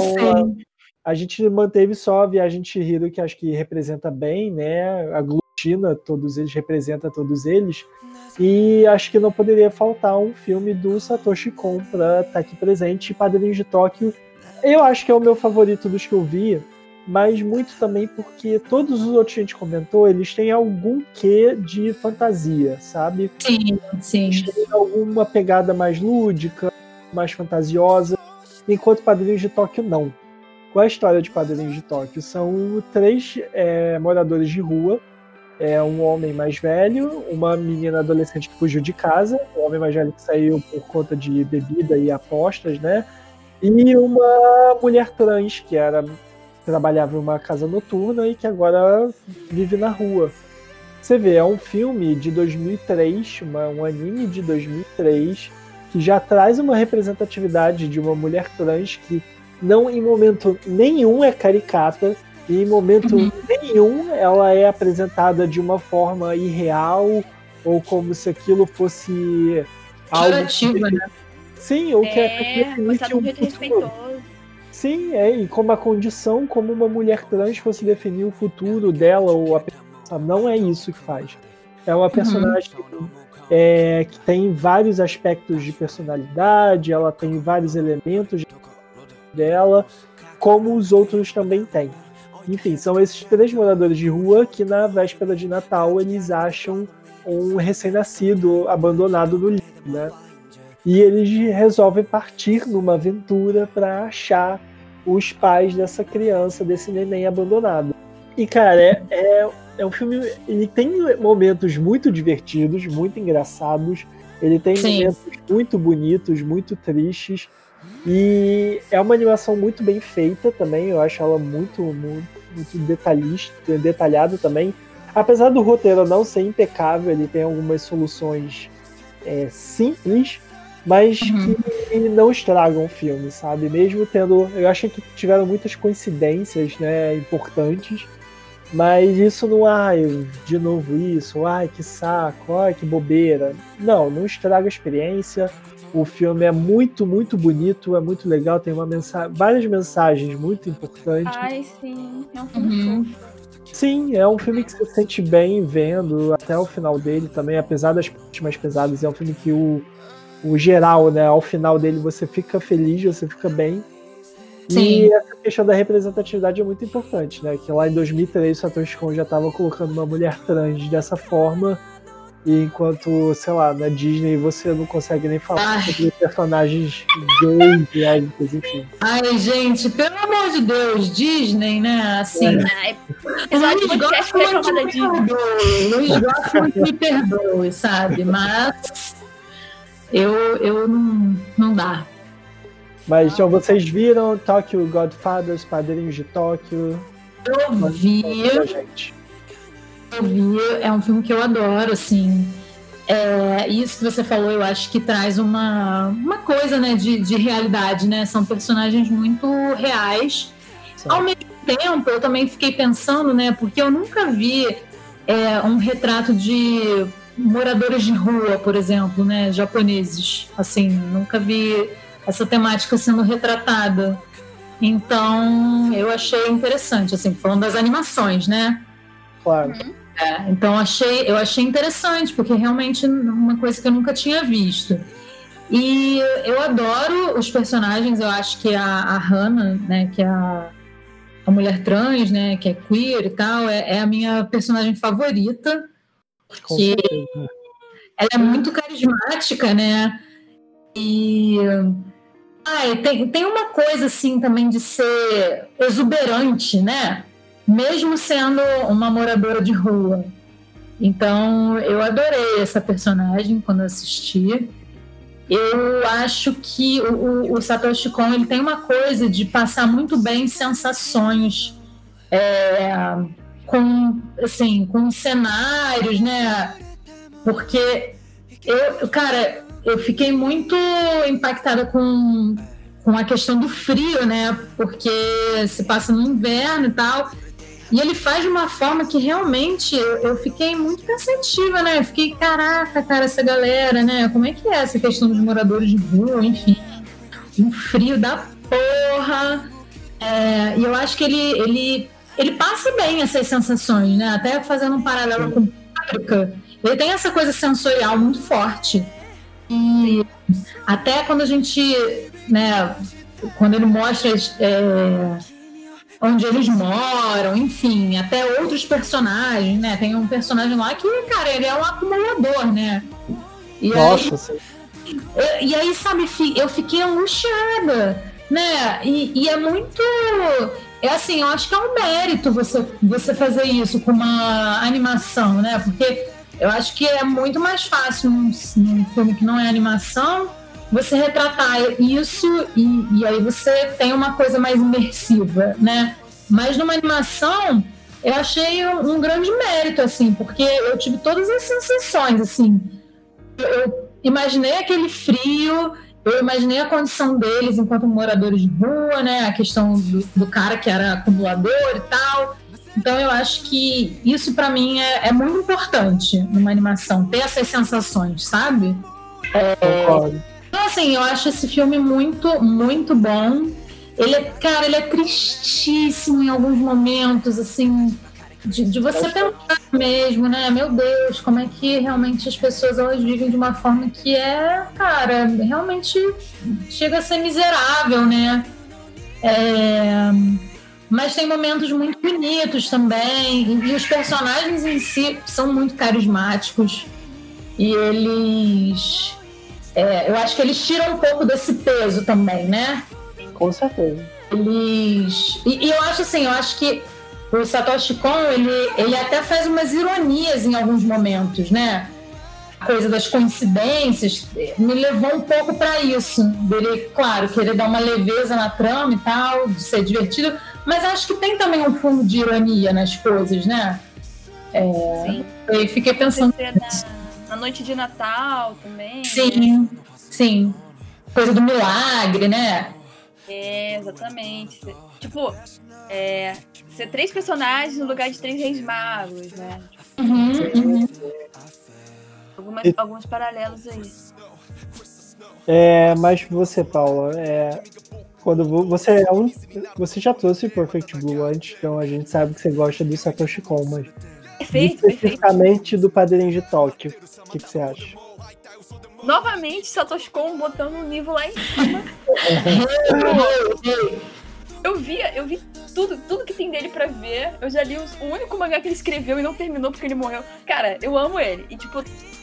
a, a, gente manteve só a Viagem de Chihiro, que acho que representa bem, né? A Glutina, todos eles representa todos eles. E acho que não poderia faltar um filme do Satoshi Kon para estar tá aqui presente. Padrinhos de Tóquio, eu acho que é o meu favorito dos que eu vi, mas muito também porque todos os outros que a gente comentou, eles têm algum quê de fantasia, sabe? Sim, sim. Eles têm alguma pegada mais lúdica, mais fantasiosa, enquanto Padrinhos de Tóquio não. Qual é a história de Padrinhos de Tóquio? São três é, moradores de rua é um homem mais velho, uma menina adolescente que fugiu de casa, um homem mais velho que saiu por conta de bebida e apostas, né? E uma mulher trans que era trabalhava em uma casa noturna e que agora vive na rua. Você vê, é um filme de 2003, uma, um anime de 2003 que já traz uma representatividade de uma mulher trans que não em momento nenhum é caricata, e em momento uhum. nenhum ela é apresentada de uma forma irreal ou como se aquilo fosse algo. que... né? Sim, ou que é, é um respeitoso. Sim, é, e como a condição, como uma mulher trans fosse definir o futuro dela ou a pessoa, não é isso que faz. É uma personagem uhum. é, que tem vários aspectos de personalidade, ela tem vários elementos dela, como os outros também têm. Enfim, são esses três moradores de rua que na véspera de Natal eles acham um recém-nascido abandonado no livro, né? E eles resolvem partir numa aventura para achar os pais dessa criança, desse neném abandonado. E, cara, é, é, é um filme. Ele tem momentos muito divertidos, muito engraçados. Ele tem Sim. momentos muito bonitos, muito tristes. E é uma animação muito bem feita também. Eu acho ela muito, muito, muito detalhista, detalhada também. Apesar do roteiro não ser impecável, ele tem algumas soluções é, simples, mas uhum. que não estragam o filme, sabe? Mesmo tendo. Eu acho que tiveram muitas coincidências né, importantes, mas isso não, ai, de novo isso, ai, que saco, ai, que bobeira. Não, não estraga a experiência. O filme é muito, muito bonito, é muito legal, tem uma mensagem, várias mensagens muito importantes. Ai, sim, é um filme uhum. Sim, é um filme que você se sente bem vendo até o final dele também, apesar das partes mais pesadas. É um filme que o, o geral, né, ao final dele você fica feliz, você fica bem. Sim. E essa questão da representatividade é muito importante, né? Que lá em 2003 o Satoshi Kon já estava colocando uma mulher trans dessa forma e enquanto, sei lá, na Disney você não consegue nem falar Ai. sobre personagens gays, lésbicas, enfim. Ai, gente, pelo amor de Deus, Disney, né? Assim. É. Episódio de podcast que é chamada Disney. Luiz Goffman me perdoe, sabe? Mas eu, eu não, não dá. Mas então vocês viram Tokyo Godfathers, Padrinhos de Tóquio? Eu vi. Eu vi, é um filme que eu adoro, assim. É, isso que você falou, eu acho que traz uma, uma coisa né, de, de realidade, né? São personagens muito reais. Sim. Ao mesmo tempo, eu também fiquei pensando, né? Porque eu nunca vi é, um retrato de moradores de rua, por exemplo, né? Japoneses. Assim, nunca vi essa temática sendo retratada. Então, eu achei interessante, assim, falando das animações, né? Claro. Uhum. É, então achei, eu achei interessante, porque realmente uma coisa que eu nunca tinha visto. E eu adoro os personagens, eu acho que a, a Hannah, né, que é a, a mulher trans, né, que é queer e tal, é, é a minha personagem favorita. Porque ela é muito carismática, né? E ah, tem, tem uma coisa assim também de ser exuberante, né? mesmo sendo uma moradora de rua. Então, eu adorei essa personagem quando assisti. Eu acho que o, o, Satoshi Kon ele tem uma coisa de passar muito bem sensações é, com, assim, com cenários, né? Porque eu, cara, eu fiquei muito impactada com, com a questão do frio, né? Porque se passa no inverno e tal. E ele faz de uma forma que realmente eu, eu, fiquei muito pensativa, né? Eu fiquei, caraca, cara, essa galera, né? Como é que é essa questão dos moradores de rua, enfim. Um frio da porra. É, e eu acho que ele, ele, ele passa bem essas sensações, né? Até fazendo um paralelo com Páprica. Ele tem essa coisa sensorial muito forte. E até quando a gente, né, quando ele mostra é, onde eles moram, enfim, até outros personagens, né? Tem um personagem lá que, cara, ele é um acumulador, né? E Nossa, aí, sim. E aí, sabe, eu fiquei angustiada, né? E, e, é muito. É assim, eu acho que é um mérito você, você fazer isso com uma animação, né? Porque eu acho que é muito mais fácil num, num filme que não é animação você retratar isso e, e aí você tem uma coisa mais imersiva, né? Mas numa animação, eu achei um, um, grande mérito, assim, porque eu tive todas as sensações, assim. Eu, eu imaginei aquele frio, eu imaginei a condição deles enquanto moradores de rua, né? A questão do, do cara que era acumulador e tal. Então eu acho que isso para mim é, é, muito importante numa animação, ter essas sensações, sabe? É, então, assim, eu acho esse filme muito, muito bom. ele é, cara, ele é tristíssimo em alguns momentos, assim, de, de você pensar mesmo, né? Meu Deus, como é que realmente as pessoas elas vivem de uma forma que é, cara, realmente chega a ser miserável, né? É, mas tem momentos muito bonitos também, e os personagens em si são muito carismáticos. E eles. É, eu acho que eles tiram um pouco desse peso também, né? Com certeza. Eles. E, e eu acho assim, eu acho que o Satoshi Kon, ele, ele até faz umas ironias em alguns momentos, né? A coisa das coincidências me levou um pouco para isso. Dele, claro, querer dar uma leveza na trama e tal, de ser divertido, mas acho que tem também um fundo de ironia nas coisas, né? É, sim. Eu fiquei pensando. Na, na, noite de Natal também. Sim, né? sim. Coisa do milagre, né? É, exatamente. Tipo, é, ser três personagens no lugar de três reis magos, né? Uhum, uhum. Algumas, e... Alguns paralelos aí. É, mas você, Paula, é, quando você é um, você já trouxe Perfect Blue antes, então a gente sabe que você gosta do Satoshi Kon, mas perfeito, especificamente perfeito. do Padrinho de Tóquio, o que, que você acha? Novamente, Satoshi Kon botando o nível lá em cima. <laughs> eu vi, eu vi tudo, tudo que tem dele pra ver. Eu já li os, o único mangá que ele escreveu e não terminou porque ele morreu. Cara, eu amo ele. E tipo,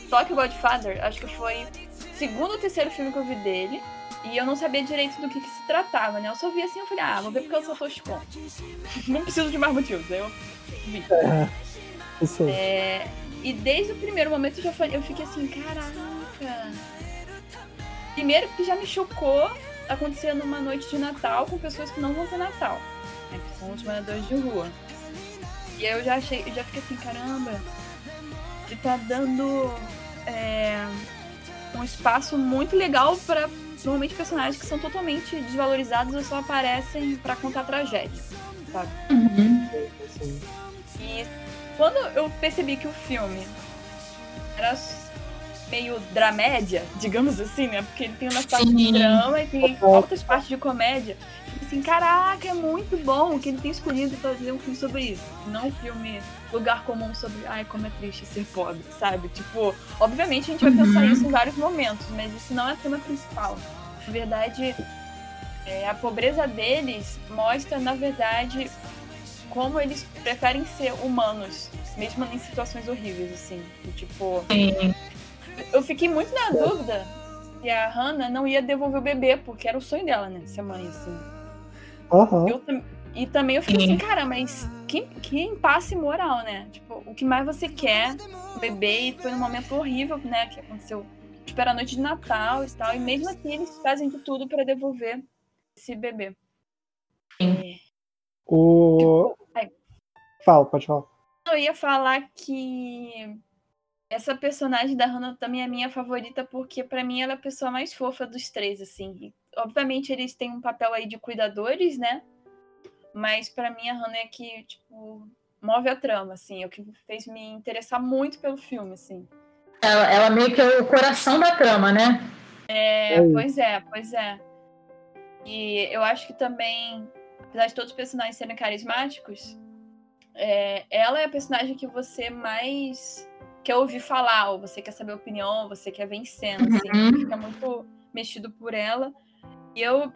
Tokyo Godfather, acho que foi o segundo ou terceiro filme que eu vi dele. E eu não sabia direito do que, que se tratava, né? Eu só vi assim, eu falei, ah, vou ver porque eu sou Satoshi <laughs> Kon. não preciso de mais motivos, aí eu vi. É, é, e desde o primeiro momento eu, já falei, eu fiquei assim, caraca. Primeiro que já me chocou acontecer numa noite de Natal com pessoas que não vão ter Natal, né, que são os moradores de rua. E aí eu já achei, eu já fiquei assim, caramba, ele tá dando é, um espaço muito legal para normalmente personagens que são totalmente desvalorizados ou só aparecem para contar tragédia, sabe? Uhum. E quando eu percebi que o filme era meio dramédia, digamos assim, né? Porque ele tem uma parte de drama e tem outras partes de comédia. Assim, caraca, é muito bom que ele tem escolhido fazer um filme sobre isso. Não um filme lugar comum sobre, ai, como é triste ser pobre, sabe? Tipo, obviamente a gente vai uhum. pensar isso em vários momentos, mas isso não é o tema principal. Na verdade, é, a pobreza deles mostra, na verdade, como eles preferem ser humanos, mesmo em situações horríveis, assim. E, tipo, Sim eu fiquei muito na dúvida se a Hannah não ia devolver o bebê, porque era o sonho dela, né? Ser mãe, assim. Uhum. Eu, e também eu fiquei assim, cara, mas que, que impasse moral, né? Tipo, o que mais você quer, o bebê, e foi um momento horrível, né? Que aconteceu, tipo, era noite de Natal e tal, e mesmo assim eles fazem de tudo para devolver esse bebê. É. O. Tipo, Fala, pode falar. Eu ia falar que essa personagem da Hannah também é minha favorita porque para mim ela é a pessoa mais fofa dos três, assim. E, obviamente eles têm um papel aí de cuidadores, né? Mas para mim a Hannah é que, tipo, move a trama, assim. É o que fez me interessar muito pelo filme, assim. Ela, ela meio que é o coração da trama, né? É, é, pois é, pois é. E eu acho que também, apesar de todos os personagens serem carismáticos, é, ela é a personagem que você mais quer ouvir falar, ou você quer saber a opinião, você quer ver em cena, assim, uhum. fica muito mexido por ela. E eu,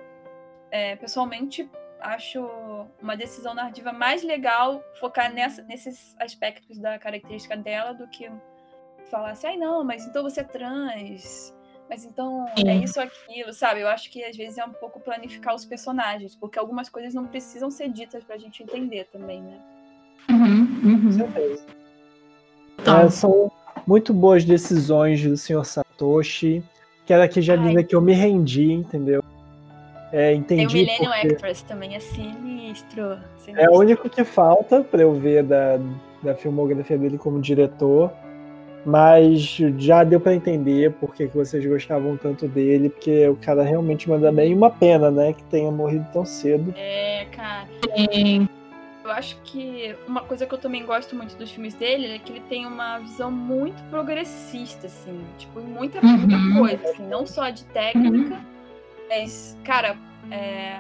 é, pessoalmente, acho uma decisão narrativa mais legal focar nessa, nesses aspectos da característica dela do que falar assim, ai não, mas então você é trans, mas então é isso ou aquilo, sabe? Eu acho que às vezes é um pouco planificar os personagens, porque algumas coisas não precisam ser ditas pra gente entender também, né? Uhum, uhum. Com certeza. Tá. É, são muito boas decisões do senhor Satoshi. Quero aqui já dizer que eu me rendi, entendeu? É, entendi. Tem o Millennium porque... Express também, é sinistro, sinistro. É o único que falta para eu ver da, da filmografia dele como diretor. Mas já deu para entender por que vocês gostavam tanto dele, porque o cara realmente manda bem. E uma pena, né, que tenha morrido tão cedo. É, cara. Sim. Eu acho que uma coisa que eu também gosto muito dos filmes dele é que ele tem uma visão muito progressista, assim, tipo, muita, muita uhum. coisa, assim, não só de técnica, uhum. mas, cara, é,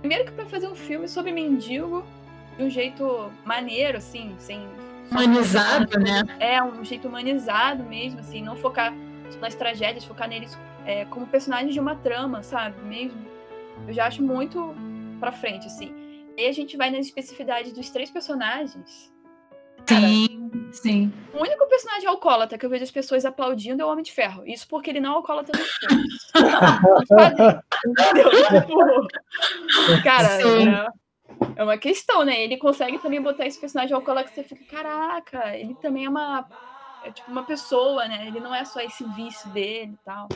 Primeiro que pra fazer um filme sobre mendigo de um jeito maneiro, assim, sem. Humanizado, né? É, um jeito humanizado mesmo, assim, não focar nas tragédias, focar neles é, como personagens de uma trama, sabe? Mesmo. Eu já acho muito pra frente, assim. E aí a gente vai nas especificidades dos três personagens. Sim, sim. O único personagem alcoólatra que eu vejo as pessoas aplaudindo é o Homem de Ferro. Isso porque ele não é alcoólatra nos filmes. <laughs> Tipo, cara, é, é uma questão, né? Ele consegue também botar esse personagem alcoólatra que você fica, caraca, ele também é uma. É tipo uma pessoa, né? Ele não é só esse vício dele e tal.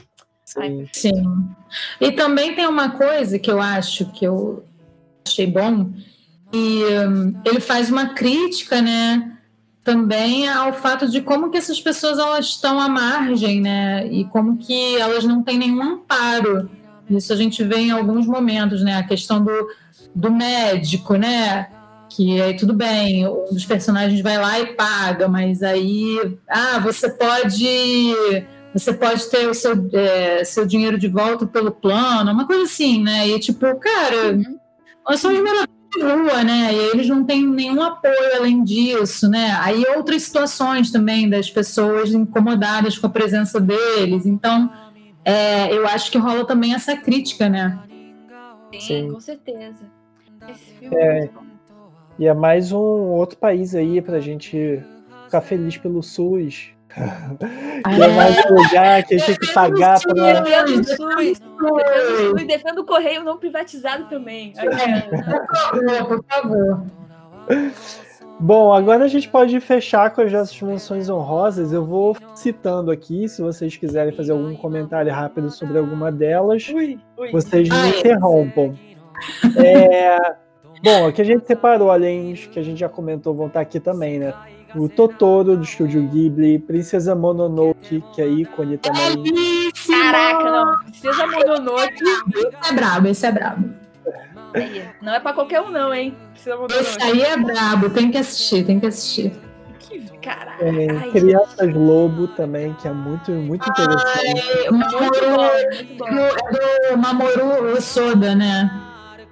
Sim. Sim. E também tem uma coisa que eu acho que eu achei bom, e um, ele faz uma crítica, né? também ao fato de como que essas pessoas elas estão à margem, né? E como que elas não têm nenhum amparo. Isso a gente vê em alguns momentos, né? A questão do, do médico, né? Que aí tudo bem, um dos personagens vai lá e paga, mas aí, ah, você pode você pode ter o seu, é, seu dinheiro de volta pelo plano, uma coisa assim, né? E tipo, cara, uhum. Nós somos moradores rua, né? E eles não têm nenhum apoio além disso, né? Aí outras situações também das pessoas incomodadas com a presença deles. Então, é, eu acho que rola também essa crítica, né? Sim, com certeza. Esse filme é, é E é mais um outro país aí pra gente ficar feliz pelo SUS, Ah, é mais lugar que a gente tem que pagar para. Defendo o SUS, defendo, defendo o correio não privatizado também. É, por favor. Bom, agora a gente pode fechar com as nossas menções honrosas. Eu vou citando aqui, se vocês quiserem fazer algum comentário rápido sobre alguma delas, ui, ui. vocês me interrompam. É, bom, aqui a gente separou, além que a gente já comentou, vão estar aqui também, né? O Totoro do estúdio Ghibli, Princesa Mononoke, que é ícone também. Caraca, não. Princesa Mononoke. Esse é brabo, esse é brabo. Não é pra qualquer um, não, hein? Esse aí é brabo, tem que assistir, tem que assistir. Que caralho. É, Crianças Lobo também, que é muito, muito interessante. Ai, Mamoru, é do Mamoru Soda, né?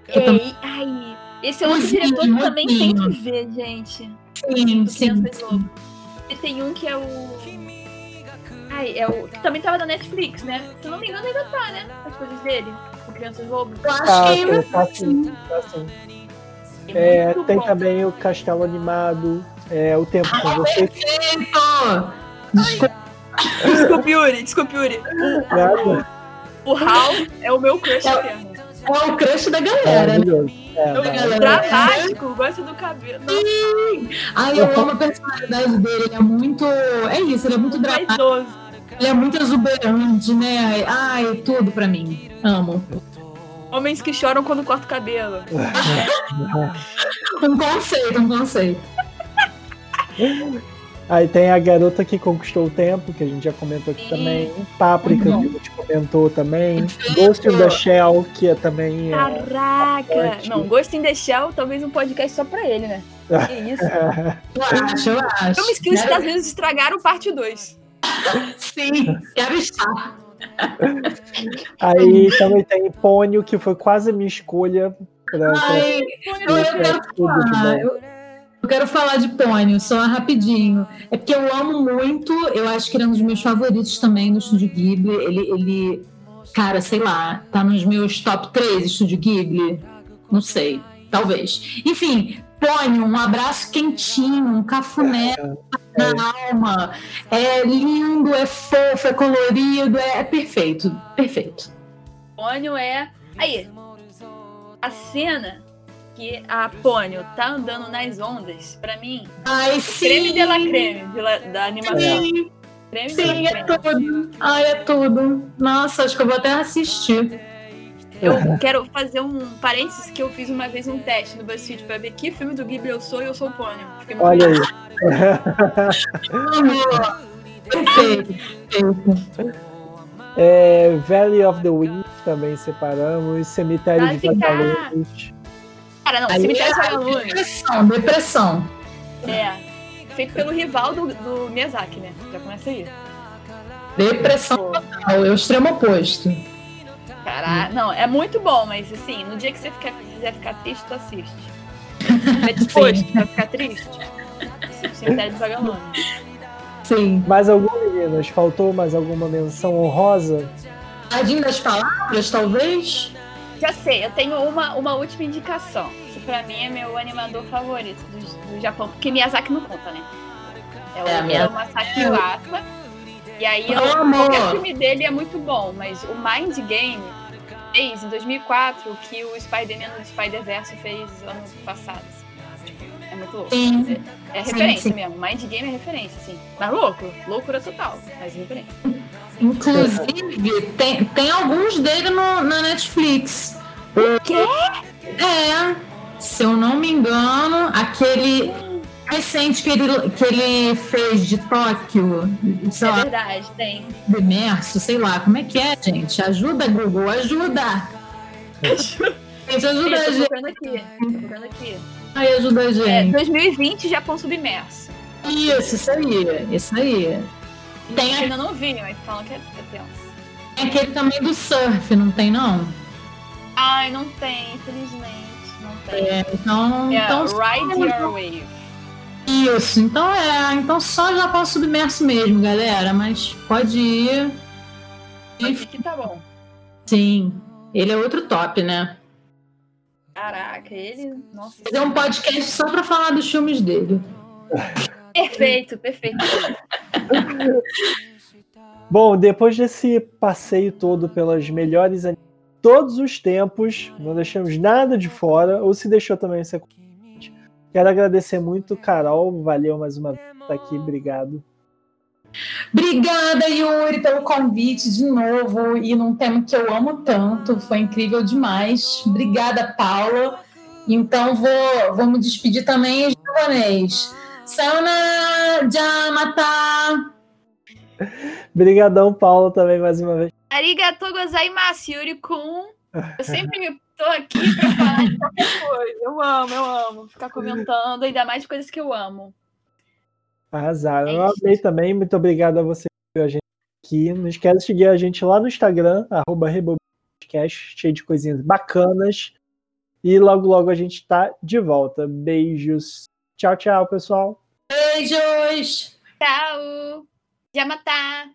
Ei, ai, esse é outro diretor que também tem que ver, gente. Sim, sim. E tem um que é o. Ai, é o. Que também tava na Netflix, né? Se eu não me engano, ainda tá, né? As coisas dele, com Crianças Lobo. Eu acho tá, que ainda tá, sim. Tá, sim. É, é tem bom. também o Castelo Animado, é, o Tempo com Você. Perfeito! Desculpa. Desculpe, Yuri, desculpe, Yuri. O, o Hal é o meu crush é, eterno. É o crush da galera, né? É, é dramático, gosta do cabelo. Sim. Ai, eu amo a personalidade dele, ele é muito. É isso, ele é muito dramático. Ele é muito exuberante, né? Ai, tudo pra mim. Amo. Homens que choram quando corta o cabelo. <laughs> um conceito, um conceito. <laughs> Aí tem a garota que conquistou o tempo, que a gente já comentou aqui Sim. também. Páprica, que a gente comentou também. Ghost in the Shell, que é também. É Caraca! É não, Ghost in the Shell, talvez um podcast só pra ele, né? Que <laughs> isso? eu acho, eu acho. Filmes que os Estados Unidos estragaram parte 2. Sim, quero estar. Aí também tem Pônio, que foi quase a minha escolha. Pra, Ai, pra, eu, eu quero falar. Eu, eu quero falar de Pônio, só rapidinho. É porque eu amo muito, eu acho que ele é um dos meus favoritos também no Estúdio Ghibli. Ele, ele, cara, sei lá, tá nos meus top 3 Estúdio Ghibli. Não sei, talvez. Enfim, Pônio, um abraço quentinho, um cafuné é, é. na alma. É lindo, é fofo, é colorido, é, é perfeito, perfeito. Pônio é. Aí, a cena que a Pônio tá andando nas ondas, pra mim, Ai, creme de la creme de la, da animação. Sim, creme sim é tudo. Ai, é tudo. Nossa, acho que eu vou até assistir. Eu quero fazer um parênteses que eu fiz uma vez um teste no BuzzFeed pra ver que filme do Ghibli eu sou e eu sou o Pônio. Olha aí. Perfeito. É, Valley of the Wind também separamos, Cemitério Vai de Vagalumes. Cara, não, Aí Cemitério é Vagalumes. Depressão, depressão. É. Feito pelo rival do, do Miyazaki, né? Já começa aí. Depressão total, é o extremo oposto. Caraca, não, é muito bom, mas assim, no dia que você ficar, quiser ficar triste, tu assiste. É <laughs> disposto pra ficar triste. Cemitério dos Vagalumes. Sim. Mais algum, meninas? Faltou mais alguma menção honrosa? Jardim das Palavras, talvez? Já sei, eu tenho uma, uma última indicação. Que pra mim é meu animador favorito do, do Japão. Porque Miyazaki não conta, né? É o, É, é, Miyazaki- o Masaki Uata. E aí, eu, qualquer filme dele é muito bom. Mas o Mind Game fez em 2004 o que o Spider-Man do Spider-Verse fez ano passado. Tipo, É muito louco. Sim. É, é Sim, referência sim. mesmo. Mind Game é referência, assim. Mas louco, loucura total. Mas é referência. Inclusive, tem, tem alguns dele no, na Netflix. O quê? É, se eu não me engano, aquele recente que ele, que ele fez de Tóquio, sei É lá, verdade, tem. imerso, sei lá, como é que é, gente? Ajuda, Google, ajuda! Gente, ajuda a Ih, tô gente. procurando aqui. Tô aqui. Ai, ajuda a É, gente. 2020, Japão submerso. Isso, isso aí, isso aí. Tem Eu ainda não vi, mas falam que é, é tenso. Tem aquele também do surf, não tem não? Ai, não tem, infelizmente. Não tem. É, então, É, então Ride Your Wave. isso, então é, então só Japão submerso mesmo, galera, mas pode ir. Acho que tá bom. Sim, ele é outro top, né? Caraca, ele. Nossa. Fazer um podcast só pra falar dos filmes dele. <laughs> Perfeito, perfeito. <laughs> Bom, depois desse passeio todo pelas melhores todos os tempos, não deixamos nada de fora, ou se deixou também você Quero agradecer muito, Carol. Valeu mais uma vez por estar aqui, obrigado. Obrigada, Yuri, pelo convite de novo e num tema que eu amo tanto. Foi incrível demais. Obrigada, Paula. Então vou, vou me despedir também em japonês. Sayonara, Jamata. Obrigadão, Paulo, também mais uma vez. Arigatou gozaimasu, Yuri Kun. Eu sempre tô aqui pra <laughs> falar de qualquer coisa. Eu amo, eu amo. Ficar comentando, ainda mais de coisas que eu amo. Arrasaram. É Eu amei também. Muito obrigado a você que viu a gente aqui. Não esquece de seguir a gente lá no Instagram, arroba Rebobcast, cheio de coisinhas bacanas. E logo, logo a gente tá de volta. Beijos. Tchau, tchau, pessoal. Beijos! Tchau! Jamata!